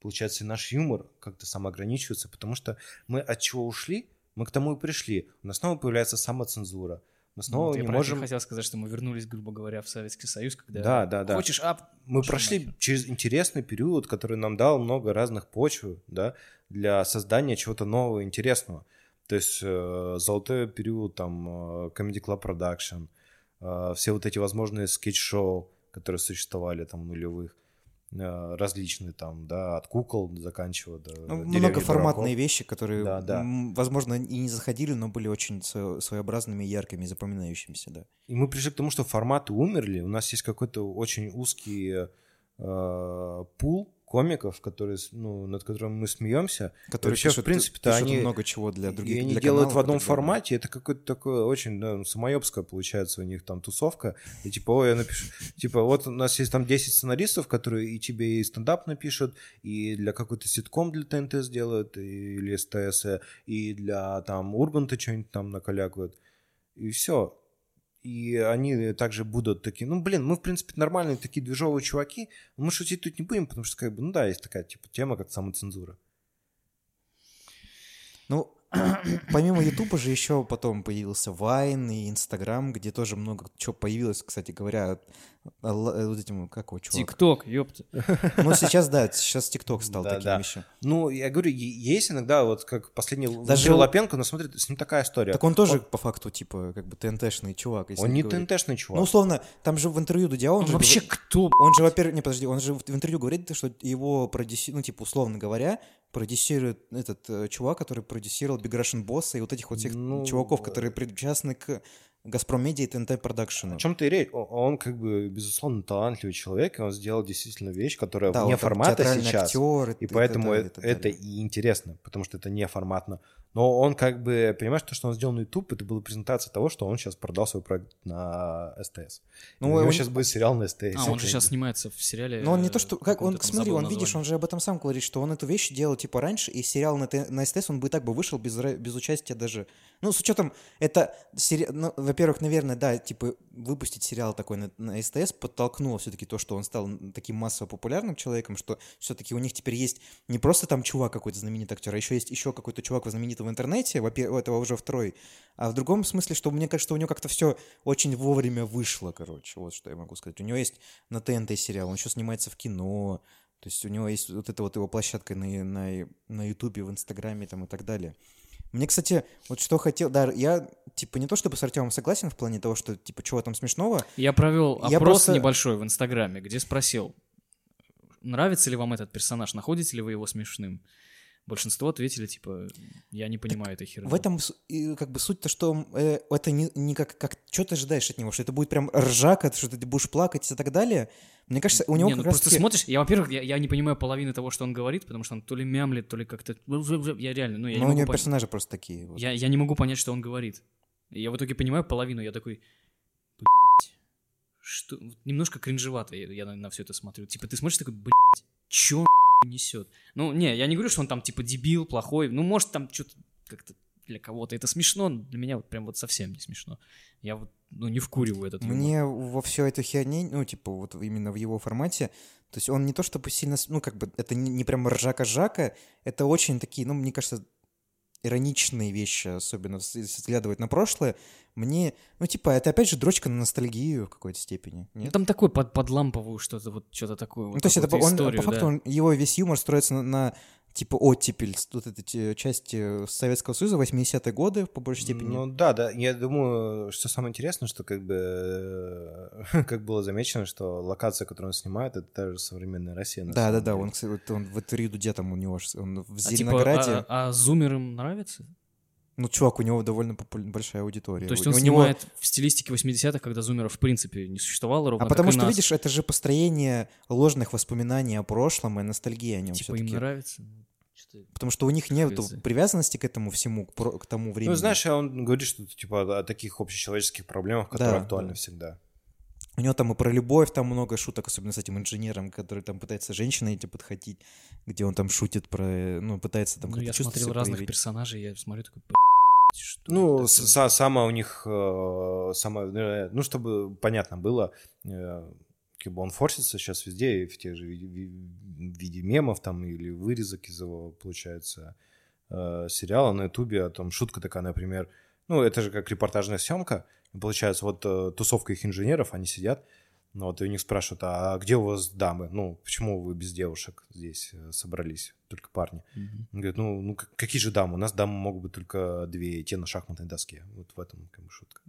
получается, и наш юмор как-то самоограничивается, потому что мы от чего ушли, мы к тому и пришли. У нас снова появляется самоцензура. Мы снова Вот я не и можем... хотел сказать, что мы вернулись, грубо говоря, в Советский Союз, когда Да, да, да. хочешь ап, Мы прошли нахер? через интересный период, который нам дал много разных почв, да, для создания чего-то нового, интересного. То есть э, золотой период, там, э, Comedy Club Production, э, все вот эти возможные скетч-шоу, которые существовали там в нулевых, различные там, да, от кукол заканчивая до Ну, многоформатные дураков. вещи, которые, Да, да. возможно, и не заходили, но были очень сво- своеобразными, яркими, запоминающимися, да. И мы пришли к тому, что форматы умерли. У нас есть какой-то очень узкий э, пул комиков, которые, ну, над которыми мы смеемся. Которые вообще, в пишут- принципе-то, пишут они- много чего для других и они для делают каналов в одном формате, это какое-то такое очень да, самоебское получается у них там тусовка, и типа, ой, я напишу, типа, вот у нас есть там 10 сценаристов, которые и тебе и стендап напишут, и для какой-то ситком для ТНТ сделают, или СТС, и для там Урганта что-нибудь там накалякают, и все. И они также будут такие, ну, блин, мы, в принципе, нормальные такие движовые чуваки, мы шутить тут не будем, потому что, как бы, ну да, есть такая, типа, тема, как самоцензура. Ну, помимо Ютуба же еще потом появился Вайн и Инстаграм, где тоже много чего появилось, кстати говоря, ал- э, вот этим, как его, чувак? ТикТок, ёпта. Ну, сейчас, да, сейчас ТикТок стал Да, таким да. еще. Ну, я говорю, есть иногда, вот как последний Даже Лапенко, но смотри, с ним такая история. Так он тоже, по факту, типа, как бы ТНТшный чувак. если Он не говорить. ТНТшный чувак. Ну, условно, там же в интервью Дудя он, Он же вообще говорит- кто? Он же, во-первых, не, подожди, он же в интервью говорит, что его продюсирует, ну, типа, условно говоря, продюсирует этот э, чувак, который продюсировал Big Russian Boss и вот этих вот всех Ну, чуваков, которые причастны к Газпром Медиа и ТНТ Продакшену. О чем-то и речь. Он, как бы, безусловно, талантливый человек, и он сделал действительно вещь, которая Да, вне там формата сейчас. актер И поэтому далее, это, далее. это и интересно, потому что это не форматно. Но он как бы, понимаешь, то, что он сделал на YouTube, это была презентация того, что он сейчас продал свой проект на СТС. Ну, у него он- сейчас будет сериал на СТС. А, он же сейчас снимается в сериале. Но он не то, что... Как он, смотри, он, видишь, он название. же об этом сам говорит, что он эту вещь делал, типа, раньше, и сериал на, на СТС, он бы и так бы вышел без, без участия даже... Ну, с учетом, это... сери- Ну, во-первых, наверное, да, типа, выпустить сериал такой на, на СТС подтолкнуло все-таки то, что он стал таким массово популярным человеком, что все-таки у них теперь есть не просто там чувак какой-то знаменитый актер, а еще есть еще какой-то чувак знаменитый в интернете, во-первых, этого уже второй, а в другом смысле, что мне кажется, что у него как-то все очень вовремя вышло, короче, вот что я могу сказать. У него есть на ТНТ сериал, он еще снимается в кино, то есть у него есть вот эта вот его площадка на, на, на Ютубе, в Инстаграме там и так далее. Мне, кстати, вот что хотел, да, я, типа, не то чтобы с Артемом согласен в плане того, что, типа, чего там смешного. Я провел опрос Я просто- небольшой в Инстаграме, где спросил, нравится ли вам этот персонаж, находите ли вы его смешным. Большинство ответили, типа, я не понимаю этой херни. В этом, как бы, суть-то, что э, это не, не как, как, что ты ожидаешь от него, что это будет прям ржака, что ты будешь плакать и так далее. Мне кажется, у него не, ну как раз просто смотришь, я, во-первых, я, я не понимаю половины того, что он говорит, потому что он то ли мямлит, то ли как-то... Я реально, ну, я не Ну, у него понять. персонажи просто такие. вот. Я, я не могу понять, что он говорит. Я в итоге понимаю половину, я такой, что... Немножко кринжевато я, я на, на все это смотрю. Типа ты смотришь такой, блядь, чё несет? Ну, не, я не говорю, что он там типа дебил, плохой. Ну, может, там что-то как-то для кого-то это смешно, но для меня вот прям вот совсем не смешно. Я вот, ну, не вкуриваю этот юмор. Мне во всю эту херню, ну, типа, вот именно в его формате, то есть он не то чтобы сильно, ну, как бы, это не, не прям ржака-жака, это очень такие, ну, мне кажется, ироничные вещи, особенно взглядывать на прошлое. Мне, ну, типа, это опять же дрочка на ностальгию в какой-то степени. Ну, Нет? там такой под, под ламповую что-то, вот что-то такое. Ну, вот то есть это по- какую-то он, историю, по факту да. он- его весь юмор строится на, на, типа оттепель, вот этой те- части Советского Союза, 80-е годы, по большей степени. Ну да, да. Я думаю, что самое интересное, что как бы, э, (laughs) как было замечено, что локация, которую он снимает, это та же современная Россия. да, да, да, он, он в Этериду где там у него, он в А, типа, Зеленограде. а, а зумерам нравится? Ну, чувак, у него довольно популь- большая аудитория. То есть он у него- снимает в стилистике 80-х, когда зумеров в принципе не существовало ровно А потому как и что, нас. видишь, это же построение ложных воспоминаний о прошлом и ностальгии о нем Типа им все-таки. нравится. Ну, Потому что у них нет привязанности к этому всему, к, про- к тому времени. Ну, знаешь, он говорит, что типа о таких общечеловеческих проблемах, которые Да, актуальны да. всегда. У него там и про любовь там много шуток, особенно с этим инженером, который там пытается женщиной эти подходить, где он там шутит про, ну, пытается там Ну, я смотрел разных проявить. персонажей, я смотрю такой, «Б***ь, что Ну, это с- такое?» са- самое у них, э, самое, э, ну, чтобы понятно было, э, как бы он форсится сейчас везде, и в тех же ви- ви- в виде мемов там или вырезок из его, получается, сериала на ютубе, о том, шутка такая, например, ну, это же как репортажная съемка, получается, вот тусовка их инженеров, они сидят, ну, вот и у них спрашивают, а где у вас дамы? Ну, почему вы без девушек здесь э, собрались, только парни? Мгм. Он говорит, ну, ну какие же дамы? У нас дамы могут быть только две, и те на шахматной доске. Вот в этом как бы шутка.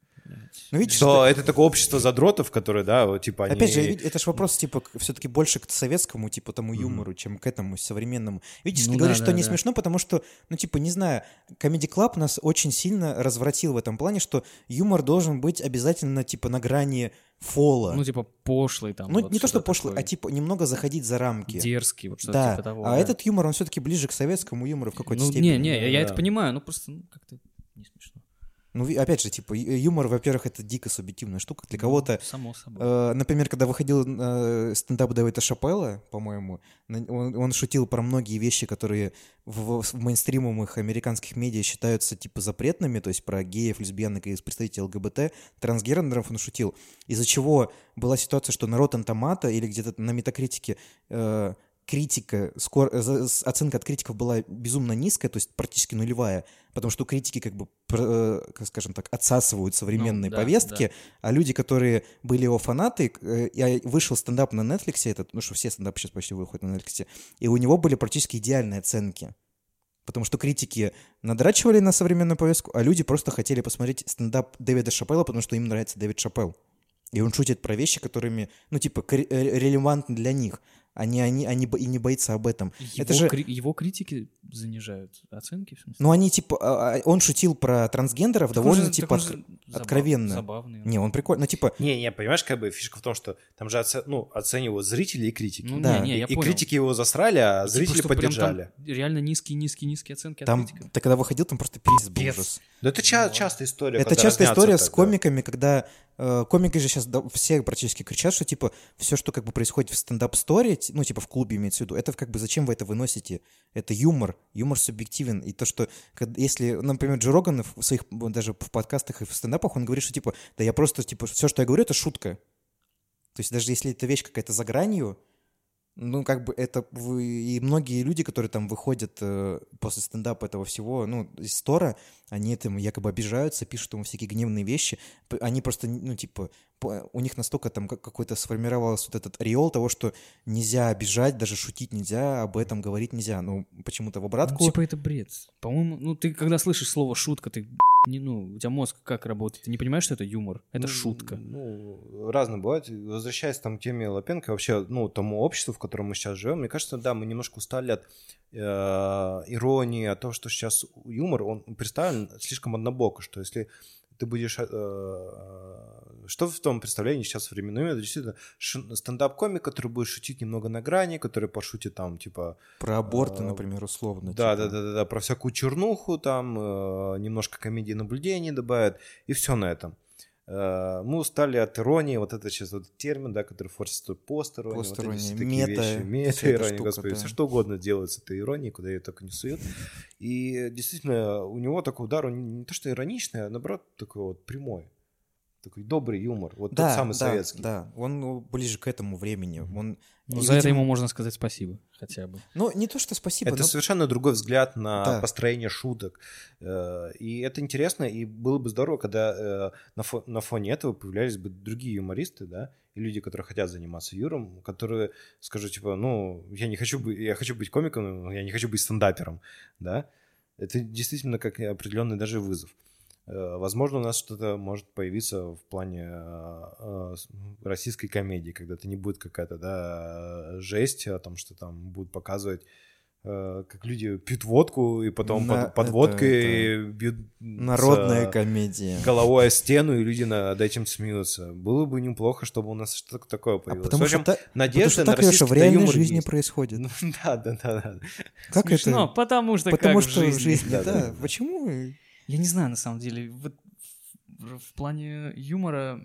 Ну, видишь, Что это такое общество задротов, которые, да, вот, типа они... Опять же, это же вопрос, типа, все-таки больше к советскому, типа, тому юмору, чем к этому современному. Видишь, Ну ты да, говоришь, да, что не да. смешно, потому что, ну, типа, не знаю, Comedy Club нас очень сильно развратил в этом плане, что юмор должен быть обязательно, типа, на грани фола. Ну, типа, пошлый там. Ну, вот не то, что пошлый, такое. а, типа, немного заходить за рамки. Дерзкий, вот что-то да, типа того. а да. этот юмор, он все-таки ближе к советскому юмору в какой-то Ну, степени. не, не, я, я Да. это понимаю, ну, просто ну, как-то не смешно. Ну, опять же, типа, юмор, во-первых, это дико субъективная штука. Для кого-то Ну, Само собой. Э, Например, когда выходил э, стендап Дэвида Шапелла, по-моему, он, он шутил про многие вещи, которые в, в мейнстримовых американских медиа считаются типа запретными, то есть про геев, лесбиянок и представителей ЛГБТ, трансгендеров он шутил, из-за чего была ситуация, что на Rotten Tomato или где-то на Метакритике э, критика, скор, э, оценка от критиков была безумно низкая, то есть практически нулевая, потому что критики, как бы, э, как скажем так, отсасывают современные да, повестки, а люди, которые были его фанаты, э, я вышел стендап на Netflix, этот, ну что все стендапы сейчас почти выходят на Netflix, и у него были практически идеальные оценки. Потому что критики надрачивали на современную повестку, а люди просто хотели посмотреть стендап Дэвида Шапелла, потому что им нравится Дэвид Шапелл. И он шутит про вещи, которыми, ну, типа, релевантны для них. Они, они бо- и не боится об этом. Его, это же- кри- его критики занижают оценки, в смысле? Ну, они, типа, а, а, он шутил про трансгендеров Так довольно, же- типа, же забав- откровенно. Забавный. Не, он прикольный. Ну, типа, Не, не, понимаешь, как бы фишка в том, что там же оце- ну, оценивают зрители и критики. Ну, Да. не, не, я и понял. критики его засрали, а Типа, зрители там поддержали. реально низкие, низкие, низкие оценки от там, критиков. ты когда выходил, там просто пиздец был ужас. Да это ча- Ну, частая история. Это частая история так, с да. комиками, когда э, комики же сейчас все практически кричат, что, типа, все, что как бы происходит в стендап-сторе, т- ну, типа, в клубе имеется в виду, это как бы зачем вы это выносите? Это юмор, юмор субъективен. И то, что, если, например, Джо Роган в своих, даже в подкастах и в стендапах, он говорит, что, типа, да я просто, типа, все, что я говорю, это шутка. То есть даже если эта вещь какая-то за гранью, ну, как бы это и многие люди, которые там выходят э, после стендапа этого всего, ну, из стора, они этим якобы обижаются, пишут ему всякие гневные вещи. Они просто, ну, типа, у них настолько там как- какой-то сформировался вот этот ореол того, что нельзя обижать, даже шутить нельзя, об этом говорить нельзя. Ну, почему-то в Ну, обратку... типа это бред. По-моему, ну ты когда слышишь слово шутка, ты не, ну, у тебя мозг как работает? Ты не понимаешь, что это юмор? Это Ну, шутка. Ну, разное бывает. Возвращаясь там к теме Лапенко, вообще, ну, тому обществу, в котором мы сейчас живем, мне кажется, да, мы немножко устали от э, иронии, от того, что сейчас юмор, он представлен слишком однобоко, что если ты будешь... э, э, что в том представлении сейчас современном мире? Это действительно ш- стендап-комик, который будет шутить немного на грани, который пошутит там, типа, Про аборты, а, например, условно. да, типа. да, да, да, да, про всякую чернуху, там э, немножко комедии наблюдений добавят, и все на этом. Э, мы устали от иронии, вот это сейчас вот термин, да, который форсит пост-ирония, вот эти такие мета, вещи, мета-ирония, штука, господи, да. все что угодно делают с этой иронией, куда ее только не сует. И действительно, у него такой удар, он не то что ироничный, а наоборот такой вот прямой. Такой добрый юмор, вот Да, тот самый да, советский. Да, он ну, ближе к этому времени. Он, Ну, и, за это видимо- ему можно сказать спасибо хотя бы. Ну, не то, что спасибо, Это но- совершенно другой взгляд на Да. построение шуток. Э, И это интересно, и было бы здорово, когда э, на, фо- на фоне этого появлялись бы другие юмористы, да, и люди, которые хотят заниматься юром, которые скажут, типа, ну, я не хочу быть, я хочу быть комиком, но я не хочу быть стендапером, да. Это действительно как определенный даже вызов. Э, Возможно, у нас что-то может появиться в плане э, российской комедии, когда это не будет какая-то, да, жесть о том, что там будут показывать э, как люди пьют водку и потом На- под, под это- водкой бьют народная с, комедия. головой о стену, и люди над этим смеются. Было бы неплохо, чтобы у нас что-то такое А появилось. потому в общем, что, та- потому надежда что на так, Леша, в реальной юмор жизни есть. происходит. Ну, (laughs) да, да, да, да. Как Смешно, это? потому что Потому как что в в жизни, Да, да. да, да. Почему? Я не знаю, на самом деле. Вот в, в плане юмора...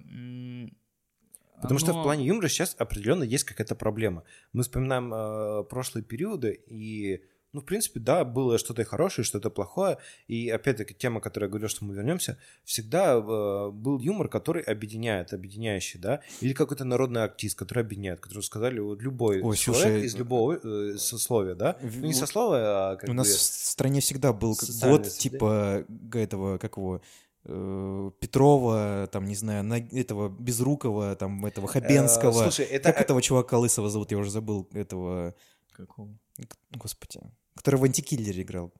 Потому что в оно- плане юмора сейчас определенно есть какая-то проблема. Мы вспоминаем э, прошлые периоды, и, ну, в принципе, да, было что-то и хорошее, что-то плохое. И, опять-таки, тема, которую я говорил, что мы вернемся, всегда э, был юмор, который объединяет, объединяющий, да, или какой-то народный артист, который объединяет, который сказали, вот любой Ой, человек слушай, из любого э, сословия, да, в- ну, не вот сословия, а как У бы... нас в стране всегда был год среда. типа этого, как его, э, Петрова, там, не знаю, на- этого Безрукова, там, этого Хабенского. Э, слушай, это... Как этого чувака лысого зовут, я уже забыл, этого, Какого? Господи, который в «Антикиллере» играл.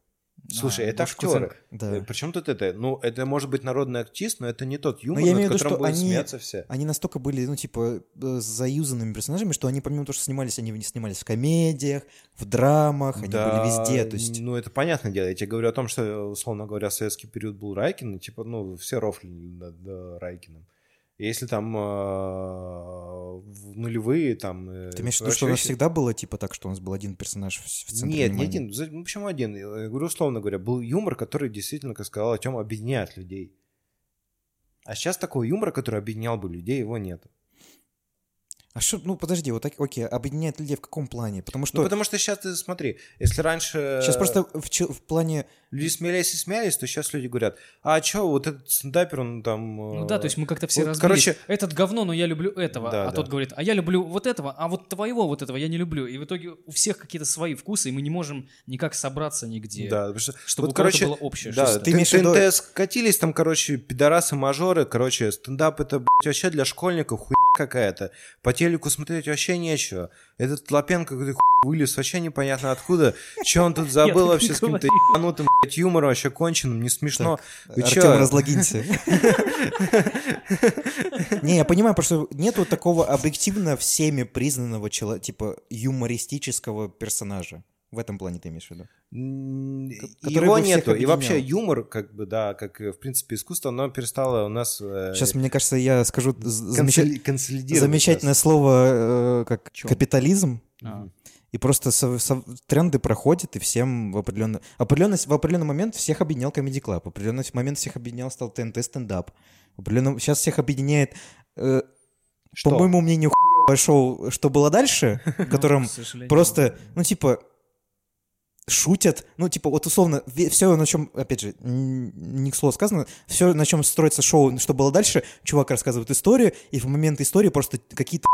Слушай, А, это актеры. Куценко. Да. Причем тут это? Ну, это может быть народный артист, но это не тот юмор, я над имею виду, которым что будут они- смеяться все. Они настолько были, ну, типа, э, заюзанными персонажами, что они, помимо того, что снимались, они снимались в комедиях, в драмах, они были везде, то есть... Ну, это понятное дело. Я тебе говорю о том, что, условно говоря, советский период был Райкин, и, типа, ну, все рофлили над э, Райкиным. Если там э, в нулевые, там... э, Ты имеешь в виду, что у нас всегда было, типа, так, что у нас был один персонаж в, в центре Нет, не один. Ну, Почему один? Я говорю, условно говоря, был юмор, который действительно, как сказал Артем, объединяет людей. А сейчас такого юмора, который объединял бы людей, его нет. А что, ну, подожди, вот так, окей, объединяет людей в каком плане? Потому что Ну, потому что сейчас ты смотри, если раньше... сейчас просто в, чел- в плане... Люди смеялись и смеялись, то сейчас люди говорят, а чё, вот этот стендапер, он там... Ну да, то есть мы как-то все вот, разбились. короче- Этот говно, но я люблю этого. Да, а да. тот говорит, а я люблю вот этого, а вот твоего вот этого я не люблю. И в итоге у всех какие-то свои вкусы, и мы не можем никак собраться нигде. Да, потому что, Чтобы вот, короче, было общее да. Ты виду- ТНТ скатились там, короче, пидорасы-мажоры, короче, стендап это, блядь, вообще для школьников хуйня какая-то. По телеку смотреть вообще нечего. Этот Лапенко какой-то хуй вылез вообще непонятно откуда. Че он тут (laughs) забыл вообще с каким-то ебанутым, юмором вообще конченым, не смешно. Вы Артем, разлогинься. (laughs) Не, я понимаю, просто нет вот такого объективно всеми признанного, типа, юмористического персонажа. В этом плане ты имеешь в виду? Его нету. И вообще юмор, как бы, да, как, э, в принципе, искусство, оно перестало у нас... э, Сейчас, мне кажется, я скажу замечательное слово, э, как капитализм. А. И просто со- со- тренды проходят, и всем в определенный... Определенный, в определенный момент всех объединял Comedy Club, в определенный момент всех объединял стал ТНТ стендап. В определенном... Сейчас всех объединяет, э, Что? по моему мнению, хуевое шоу «Что было дальше», (laughs) в котором просто, ну, типа, шутят, ну, типа, вот условно, все, на чем, опять же, не к слову сказано, все, на чем строится шоу, что было дальше, чувак рассказывает историю, и в момент истории просто какие-то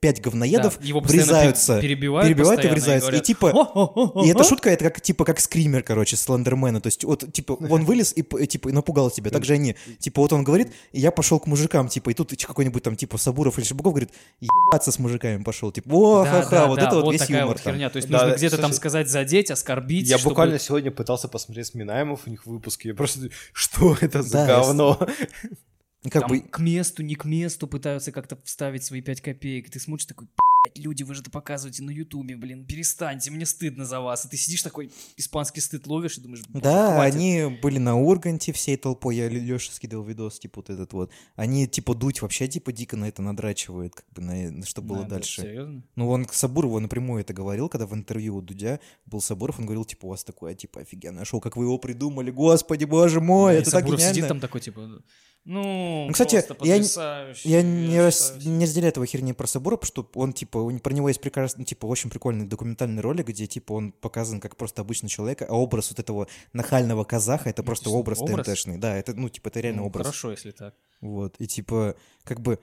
пять говноедов Да, его врезаются, пер- перебивают, перебивают и врезаются. И, говорят, типа, «О-о-о-о-о». и эта шутка, это как, типа, как скример, короче, Слендермена. То есть, вот, типа, он вылез и, типа, напугал тебя. Так же они, типа, вот он говорит, и я пошел к мужикам, типа, и тут какой-нибудь там, типа, Сабуров или Шибуков говорит, ебаться с мужиками пошел. Типа, о, Да, ха-ха, да, вот да, это вот, весь такая юмор вот херня. То есть Да, нужно где-то там сказать задеть, оскорбить. Я чтобы- буквально сегодня пытался посмотреть с Минаемов у них выпуски. Я просто... (laughs) Что это за Да, говно? Как там бы, к месту, не к месту пытаются как-то вставить свои пять копеек. И ты смотришь такой, люди, вы же это показываете на Ютубе, блин, перестаньте, мне стыдно за вас. И ты сидишь такой, испанский стыд ловишь и думаешь, «Боже, да, хватит». они были на Урганте всей толпой, я Леша скидывал видос, типа, вот этот вот. Они, типа, дуть вообще, типа, дико на это надрачивают, как бы, на, на что было да, дальше. серьезно? Ну, он к Сабурову напрямую это говорил, когда в интервью у Дудя был Сабуров, он говорил, типа, у вас такое, типа, офигенное шоу, как вы его придумали, господи, боже мой, Да, это так Сабуров гениально. сидит там такой, типа, ну, Ну, кстати, я Я не, раз, не разделяю этого херни про Сабурова, потому что он, типа, про него есть прекрасный, типа, очень прикольный документальный ролик, где, типа, он показан как просто обычный человек, а образ вот этого нахального казаха — это Ну, просто образ образ? ТНТшный. Да, это, ну, типа, это реально Ну, образ. Хорошо, если так. Вот, и типа, как бы,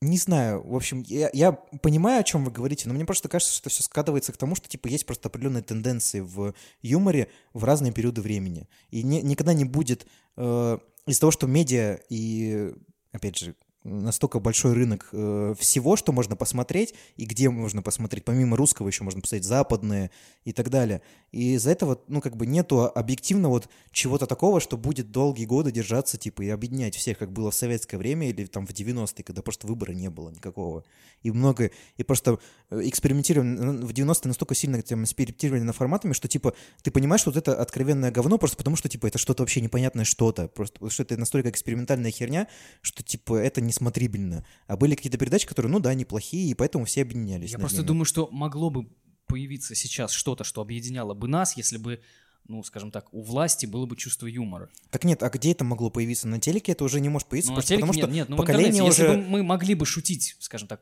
не знаю, в общем, я, я понимаю, о чем вы говорите, но мне просто кажется, что все скатывается к тому, что, типа, есть просто определенные тенденции в юморе в разные периоды времени. И не- никогда не будет э, из-за того, что медиа и, опять же, настолько большой рынок э, всего, что можно посмотреть, и где можно посмотреть, помимо русского еще можно посмотреть западные и так далее. И из-за этого, ну, как бы нету объективно вот чего-то такого, что будет долгие годы держаться, типа, и объединять всех, как было в советское время или там в 90-е, когда просто выбора не было никакого. И много, и просто э, экспериментировали, в 90-е настолько сильно там экспериментировали на форматами, что, типа, ты понимаешь, что вот это откровенное говно, просто потому что, типа, это что-то вообще непонятное что-то, просто что это настолько экспериментальная херня, что, типа, это несмотрибельно. А были какие-то передачи, которые, ну да, неплохие, и поэтому все объединялись. Я просто ними. думаю, что могло бы появиться сейчас что-то, что объединяло бы нас, если бы, ну, скажем так, у власти было бы чувство юмора. Так нет, а где это могло появиться? На телеке это уже не может появиться, Ну, на просто телеке потому нет, что нет, ну, поколение уже... если бы мы могли бы шутить, скажем так,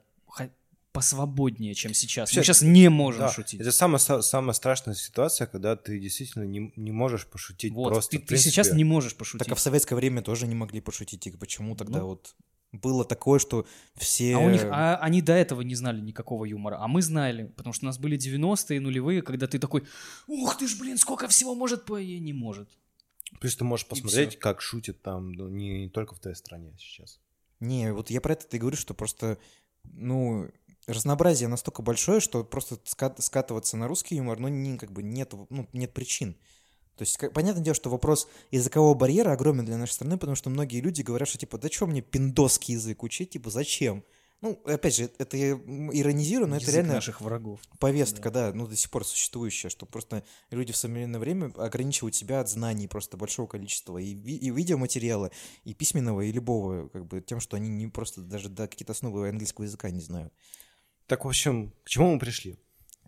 посвободнее, чем сейчас. Мы Вообще, сейчас не можем Да, шутить. Это самая, самая страшная ситуация, когда ты действительно не, не можешь пошутить Вот, просто. ты, ты принципе. сейчас не можешь пошутить. Так а в советское время тоже не могли пошутить. И почему тогда Ну. вот было такое, что все... А у них, а они до этого не знали никакого юмора, а мы знали, потому что у нас были 90-е, нулевые, когда ты такой, ух ты ж, блин, сколько всего может по... И не может. Плюс ты можешь посмотреть, как шутят там, ну, не, не только в твоей стране сейчас. Не, вот я про это и говорю, что просто, ну, разнообразие настолько большое, что просто ска- скатываться на русский юмор, ну, не, как бы нет, ну, нет причин. То есть, как- понятное дело, что вопрос языкового барьера огромен для нашей страны, потому что многие люди говорят, что, типа, да что мне пиндосский язык учить, типа, зачем? Ну, опять же, это я иронизирую, но это Язык реально наших врагов. повестка, да. ну, до сих пор существующая, что просто люди в современное время ограничивают себя от знаний просто большого количества и, и видеоматериала, и письменного, и любого, как бы, тем, что они не просто даже до какие-то основы английского языка не знают. Так, в общем, к чему мы пришли?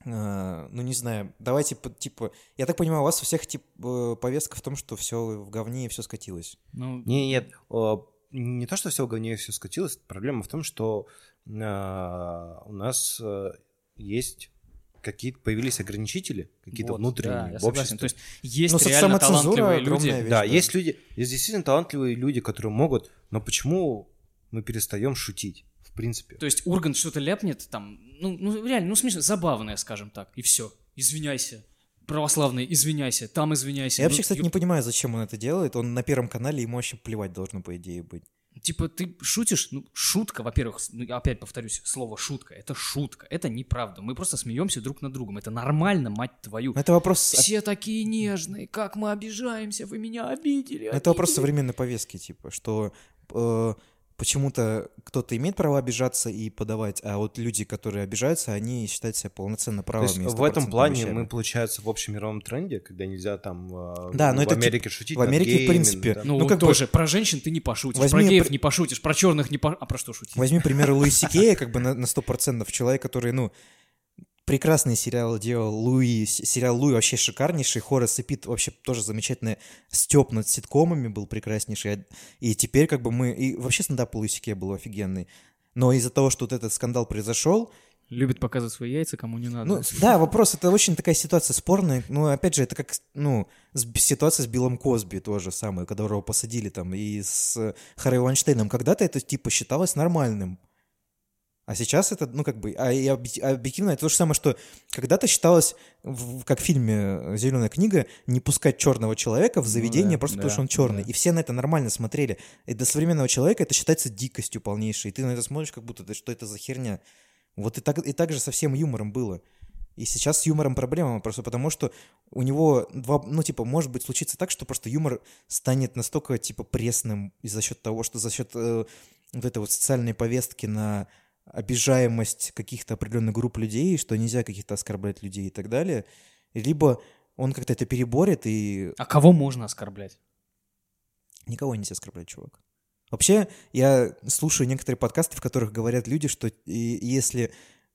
А, ну, не знаю, давайте, типа, я так понимаю, у вас у всех, типа, повестка в том, что все в говне и все скатилось. Ну, Не, нет, э, не то, что все в говне все скатилось, проблема в том, что э, у нас э, есть какие-то появились ограничители, какие-то вот, внутренние да, в согласен. обществе. То есть есть Ну, со- реально талантливые люди. вещь. Да, да. есть люди, есть действительно талантливые люди, которые могут, но почему мы перестаем шутить, принципе? То есть Ургант что-то ляпнет там, ну, ну реально, ну смешно, забавное, скажем так, и все. Извиняйся. Православный, извиняйся, там извиняйся. Я Ну, вообще, кстати, ё- не понимаю, зачем он это делает. Он на Первом канале, ему вообще плевать должно, по идее, быть. Типа ты шутишь, ну шутка, во-первых, ну, я опять повторюсь, слово шутка, это шутка, это неправда. Мы просто смеемся друг над другом, это нормально, мать твою. Но это вопрос... Все такие нежные, как мы обижаемся, вы меня обидели. Это вопрос обидели». современной повестки, типа, что э, почему-то кто-то имеет право обижаться и подавать, а вот люди, которые обижаются, они считают себя полноценно То правыми. есть и в этом 100% плане вещами. мы, получается, в общемировом тренде, когда нельзя там э, Да, но в это тип- Америке шутить в Америке, в геями, принципе, да. Ну, Ну, как бы- тоже, про женщин ты не пошутишь, Возьми про геев не пошутишь, про черных не пошутишь. А про что шутить? Возьми пример (laughs) Луиси Кея, как бы на, на 100%, человек, который, ну, прекрасный сериал делал Луи, сериал Луи вообще шикарнейший, Хорас и Пит вообще тоже замечательно, Степ над ситкомами был прекраснейший, а- и теперь как бы мы, и вообще стендап Луи Сике был офигенный, но из-за того, что вот этот скандал произошел, Любит показывать свои яйца, кому не надо. ну, да, вопрос, это очень такая ситуация спорная. Ну, опять же, это как, ну, ситуация с Биллом Косби тоже самое, которого посадили там, и с Харри Вайнштейном. Когда-то это, типа, считалось нормальным. А сейчас это, ну, как бы, а и объ- объективно это то же самое, что когда-то считалось, в- как в фильме «Зеленая книга», не пускать черного человека в заведение да, просто потому, да, что он черный. да. И все на это нормально смотрели. И для современного человека это считается дикостью полнейшей. И ты на это смотришь, как будто, что это за херня. Вот и так, и так же со всем юмором было. И сейчас с юмором проблема, просто потому что у него два, ну, типа, может быть, случится так, что просто юмор станет настолько, типа, пресным и за счет того, что за счет э, вот этой вот социальной повестки на обижаемость каких-то определенных групп людей, что нельзя каких-то оскорблять людей и так далее. Либо он как-то это переборет и А кого можно оскорблять? Никого нельзя оскорблять, чувак. Вообще, я слушаю некоторые подкасты, в которых говорят люди, что и- если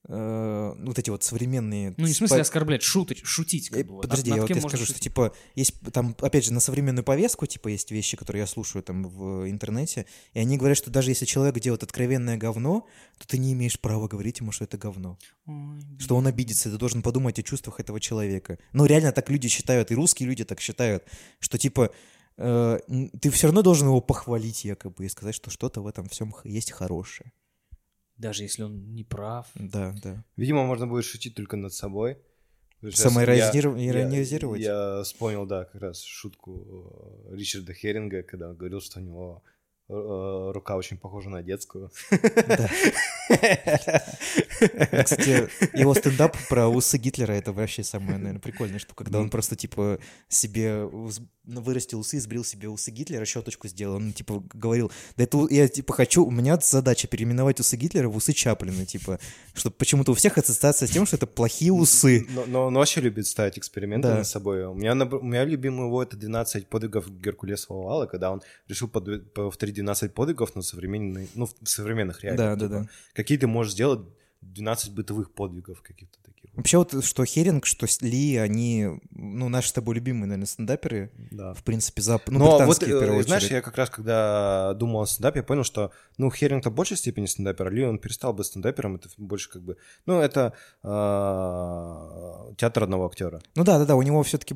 э, вот эти вот современные... Ну, не в смысле оскорблять, шутить, шутить. Э, Как бы, вот. Подожди, Над- я вот тебе скажу, что шутить? типа есть там, опять же, на современную повестку, типа есть вещи, которые я слушаю там в интернете, и они говорят, что даже если человек делает откровенное говно, то ты не имеешь права говорить ему, что это говно. Ой, Что он обидится, ты должен подумать о чувствах этого человека. Ну, реально так люди считают, и русские люди так считают, что типа э, ты все равно должен его похвалить якобы и сказать, что что-то в этом всем есть хорошее. Даже если он не прав. Да, да. Видимо, можно будет шутить только над собой. Сейчас Самоиронизиров- я- иронизировать? Я, я вспомнил, да, как раз шутку э, Ричарда Херинга, когда он говорил, что у него э, рука очень похожа на детскую. (laughs) Кстати, его стендап про усы Гитлера это вообще самое, наверное, прикольное, что когда он просто типа себе ну, вырастил усы, сбрил себе усы Гитлера, щеточку сделал, он типа говорил, да это я типа хочу, у меня задача переименовать усы Гитлера в усы Чаплина, типа, чтобы почему-то у всех ассоциация с тем, что это плохие усы. Но, но он вообще любит ставить эксперименты Да. над собой. У меня, наб- у меня любимый его это 12 подвигов Геркулесового вала, когда он решил повторить 12 подвигов на современной, ну, в современных реалиях. Да, да, типа. да. Какие ты можешь сделать 12 бытовых подвигов каких-то. Вообще вот что Херинг, что Ли, они, ну, наши с тобой любимые, наверное, стендаперы, Да. в принципе, зап... ну, Но вот, британские, в э, первую знаешь, очередь. я как раз, когда думал о стендапе, я понял, что, ну, Херинг-то в большей степени стендапер, а Ли, он перестал быть стендапером, это больше как бы, ну, это э, театр одного актера. Ну да, да, да, у него все-таки,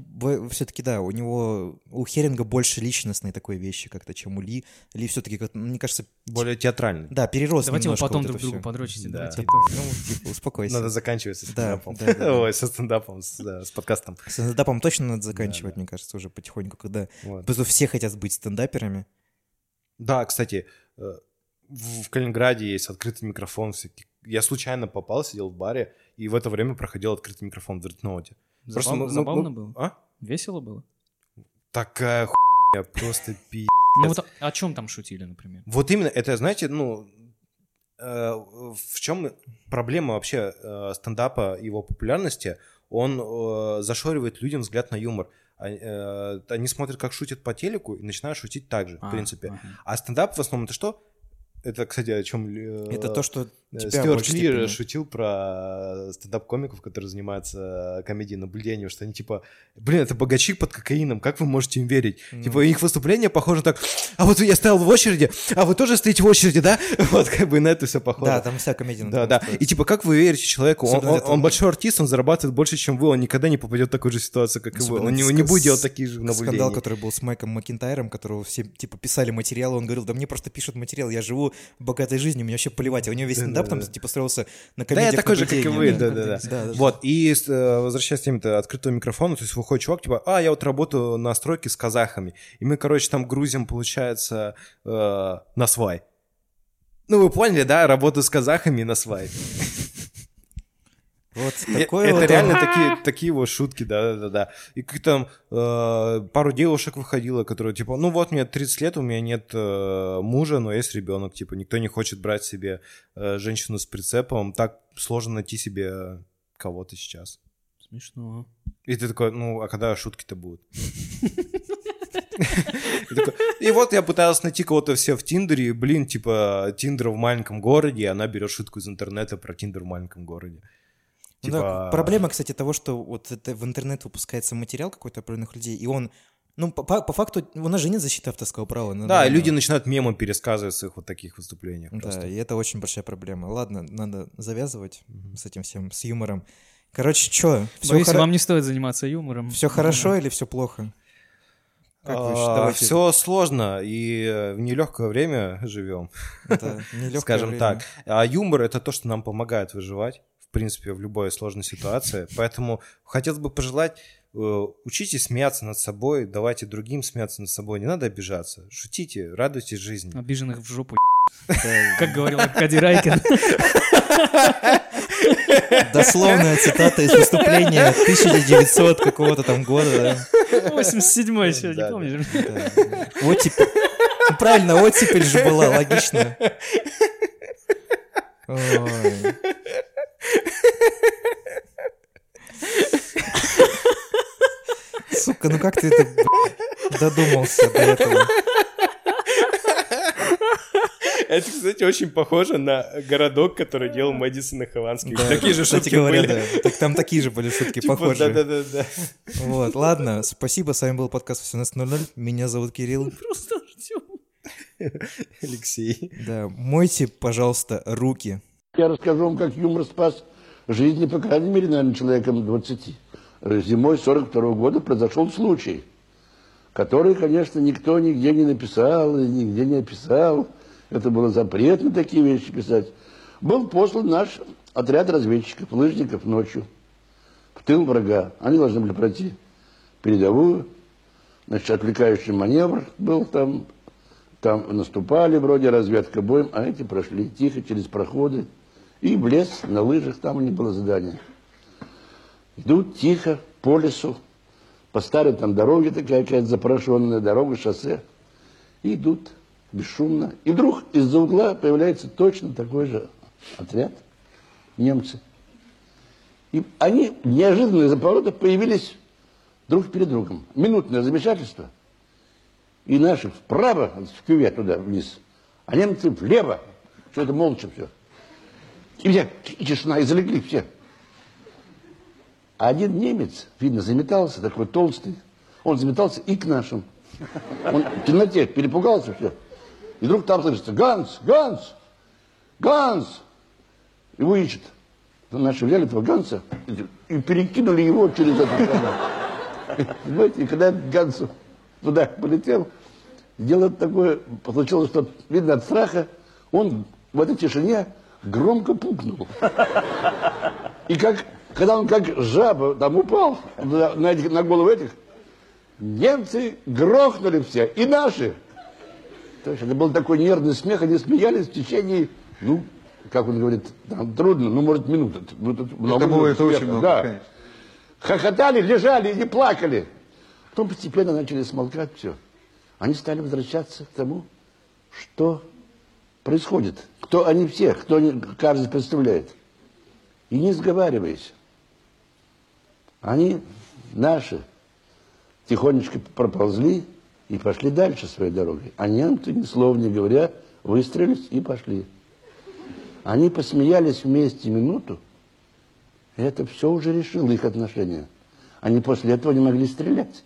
все-таки да, у него, у Херинга больше личностной такой вещи как-то, чем у Ли. Ли все-таки, мне кажется, Более театральный. да, перерос Давайте немножко потом вот друг другу подрочите. Да. давайте. Ну, типа, успокойся. Надо заканчивать Да, стендапом. да, да, да. Ой, со стендапом, с, подкастом. С стендапом точно надо заканчивать, мне кажется, уже потихоньку, когда... Что все хотят быть стендаперами. Да, кстати, э, в Калининграде есть открытый микрофон. всякий. Я случайно попал, сидел в баре, и в это время проходил открытый микрофон в Дредноуте. Просто мы- Забавно мы- было? А? Весело было? Такая хуйня, просто пи... Ну вот о- чем там шутили, например? Вот именно, это, знаете, ну, в чем проблема вообще э, стендапа, его популярности? Он э, зашоривает людям взгляд на юмор. Э, Они смотрят, как шутят по телеку, и начинают шутить так же, в А, принципе. А стендап в основном это что? Это, кстати, о чем... Это то, что Э, Стюарт Ли степени- шутил про стендап-комиков, которые занимаются комедией наблюдением, что они типа, блин, это богачи под кокаином, как вы можете им верить? Ну. Типа их выступление похоже так, а вот я стоял в очереди, а вы тоже стоите в очереди, да? (laughs) Вот как бы на это все похоже. Да, там вся комедия. Да, да. И типа, как вы верите человеку? Он, Особенно он- он большой артист, он зарабатывает больше, чем вы, он никогда не попадет в такую же ситуацию, как и вы. Особенно Он не, с- не будет делать такие же Скандал, наблюдения. который был с Майком Макинтайром, которого все, типа, писали материалы, он говорил, да мне просто пишут материал, я живу богатой жизнью, мне вообще плевать. А у него весь стендап там, Да-да-да. типа, строился на Да, я комедиях такой же, как и вы, наблюдения, да, да, да. Да, да. Вот, и э, возвращаясь к теме-то открытого микрофона, то есть выходит чувак, типа, а, я вот работаю на стройке с казахами, и мы, короче, там грузим, получается, э, на свай. Ну, вы поняли, да, работаю с казахами на свай. Вот такое Это вот он. реально такие, такие вот шутки, да-да-да. И как там э, пару девушек выходило, которые, типа, ну вот мне 30 лет, у меня нет э, мужа, но есть ребенок, типа, никто не хочет брать себе э, женщину с прицепом, так сложно найти себе кого-то сейчас. Смешно. И ты такой, ну, а когда шутки-то будут? И вот я пытался найти кого-то все в Тиндере, и, блин, типа, Тиндер в маленьком городе, и она берет шутку из интернета про Тиндер в маленьком городе. Ну Типа, да, проблема, кстати, того, что вот это в интернет выпускается материал какой-то иных людей, и он, ну, по, по- по факту, у нас же нет защиты авторского права. ну, Да, и наверное. люди начинают мемы пересказывать в своих вот таких выступлениях. Да, просто. и это очень большая проблема. Ладно, надо завязывать с этим всем, с юмором. Короче, что, все, Боюсь, вам не стоит заниматься юмором. все хорошо или все плохо? Как вы А, Все сложно, и э, в нелегкое время живем, скажем время. так. А юмор это то, что нам помогает выживать, принципе, в любой сложной ситуации. Поэтому хотелось бы пожелать, э, учитесь смеяться над собой, давайте другим смеяться над собой, не надо обижаться, шутите, радуйтесь жизни. Обиженных в жопу. (laughs) Как говорил Аркадий Райкин. (laughs) Дословная цитата из выступления 1900 какого-то там года. 87-й еще, не помнишь? Оттепель. Ну, правильно, оттепель же была, логично. (laughs) Ой. Сука, ну как ты это додумался до этого? Это, кстати, очень похоже на городок, который делал Мэдисон и Хованский. Да, кстати говоря, да. Так там такие же были шутки похожие. Типа, Да-да-да. Вот, ладно, спасибо, с вами был подкаст 18.00, меня зовут Кирилл. Просто ждем. Алексей. Да, мойте, пожалуйста, руки. Я расскажу вам, как юмор спас жизни, по крайней мере, наверное, человеком 20. Э, Зимой 42 года произошел случай, который, конечно, никто нигде не написал и нигде не описал. Это было запретно такие вещи писать. Был послан наш отряд разведчиков, лыжников ночью в тыл врага. Они должны были пройти передовую. Значит, отвлекающий маневр был там. Там наступали вроде разведка боем, а эти прошли тихо через проходы. И в лес на лыжах, там них было задание. Идут тихо по лесу, по старой там дороге такая какая-то запорошенная дорога, шоссе. И идут бесшумно. И вдруг из-за угла появляется точно такой же отряд, немцы. И они неожиданно из-за поворота появились друг перед другом. Минутное замешательство. И наши вправо, в кювет туда вниз, а немцы влево. Все это молча все. И все, и тишина, и залегли все. А один немец, видно, заметался, такой толстый. Он заметался и к нашим. Он в темноте перепугался все. И вдруг там слышится «Ганс! Ганс! Ганс!» Его ищет. Ну, Наши взяли этого Ганса и- перекинули его через эту страну. Понимаете, и когда Ганс туда полетел, дело такое, получилось, что, видно, от страха, он в этой тишине громко пукнул. И как, когда он как жаба там упал на, на этих- на голову этих, немцы грохнули все, и наши. То есть это был такой нервный смех, они смеялись в течение, ну, как он говорит, там трудно, ну, может, минуты. Ну, много Это было это очень смеха, много, да. конечно. Хохотали, лежали и плакали. Потом постепенно начали смолкать все. Они стали возвращаться к тому, что происходит. Кто они все, кто каждый представляет. И не сговариваясь. Они, наши, тихонечко проползли и пошли дальше своей дорогой. А немцы, ни слова не говоря, выстрелились и пошли. Они посмеялись вместе минуту, и это все уже решило их отношения. Они после этого не могли стрелять.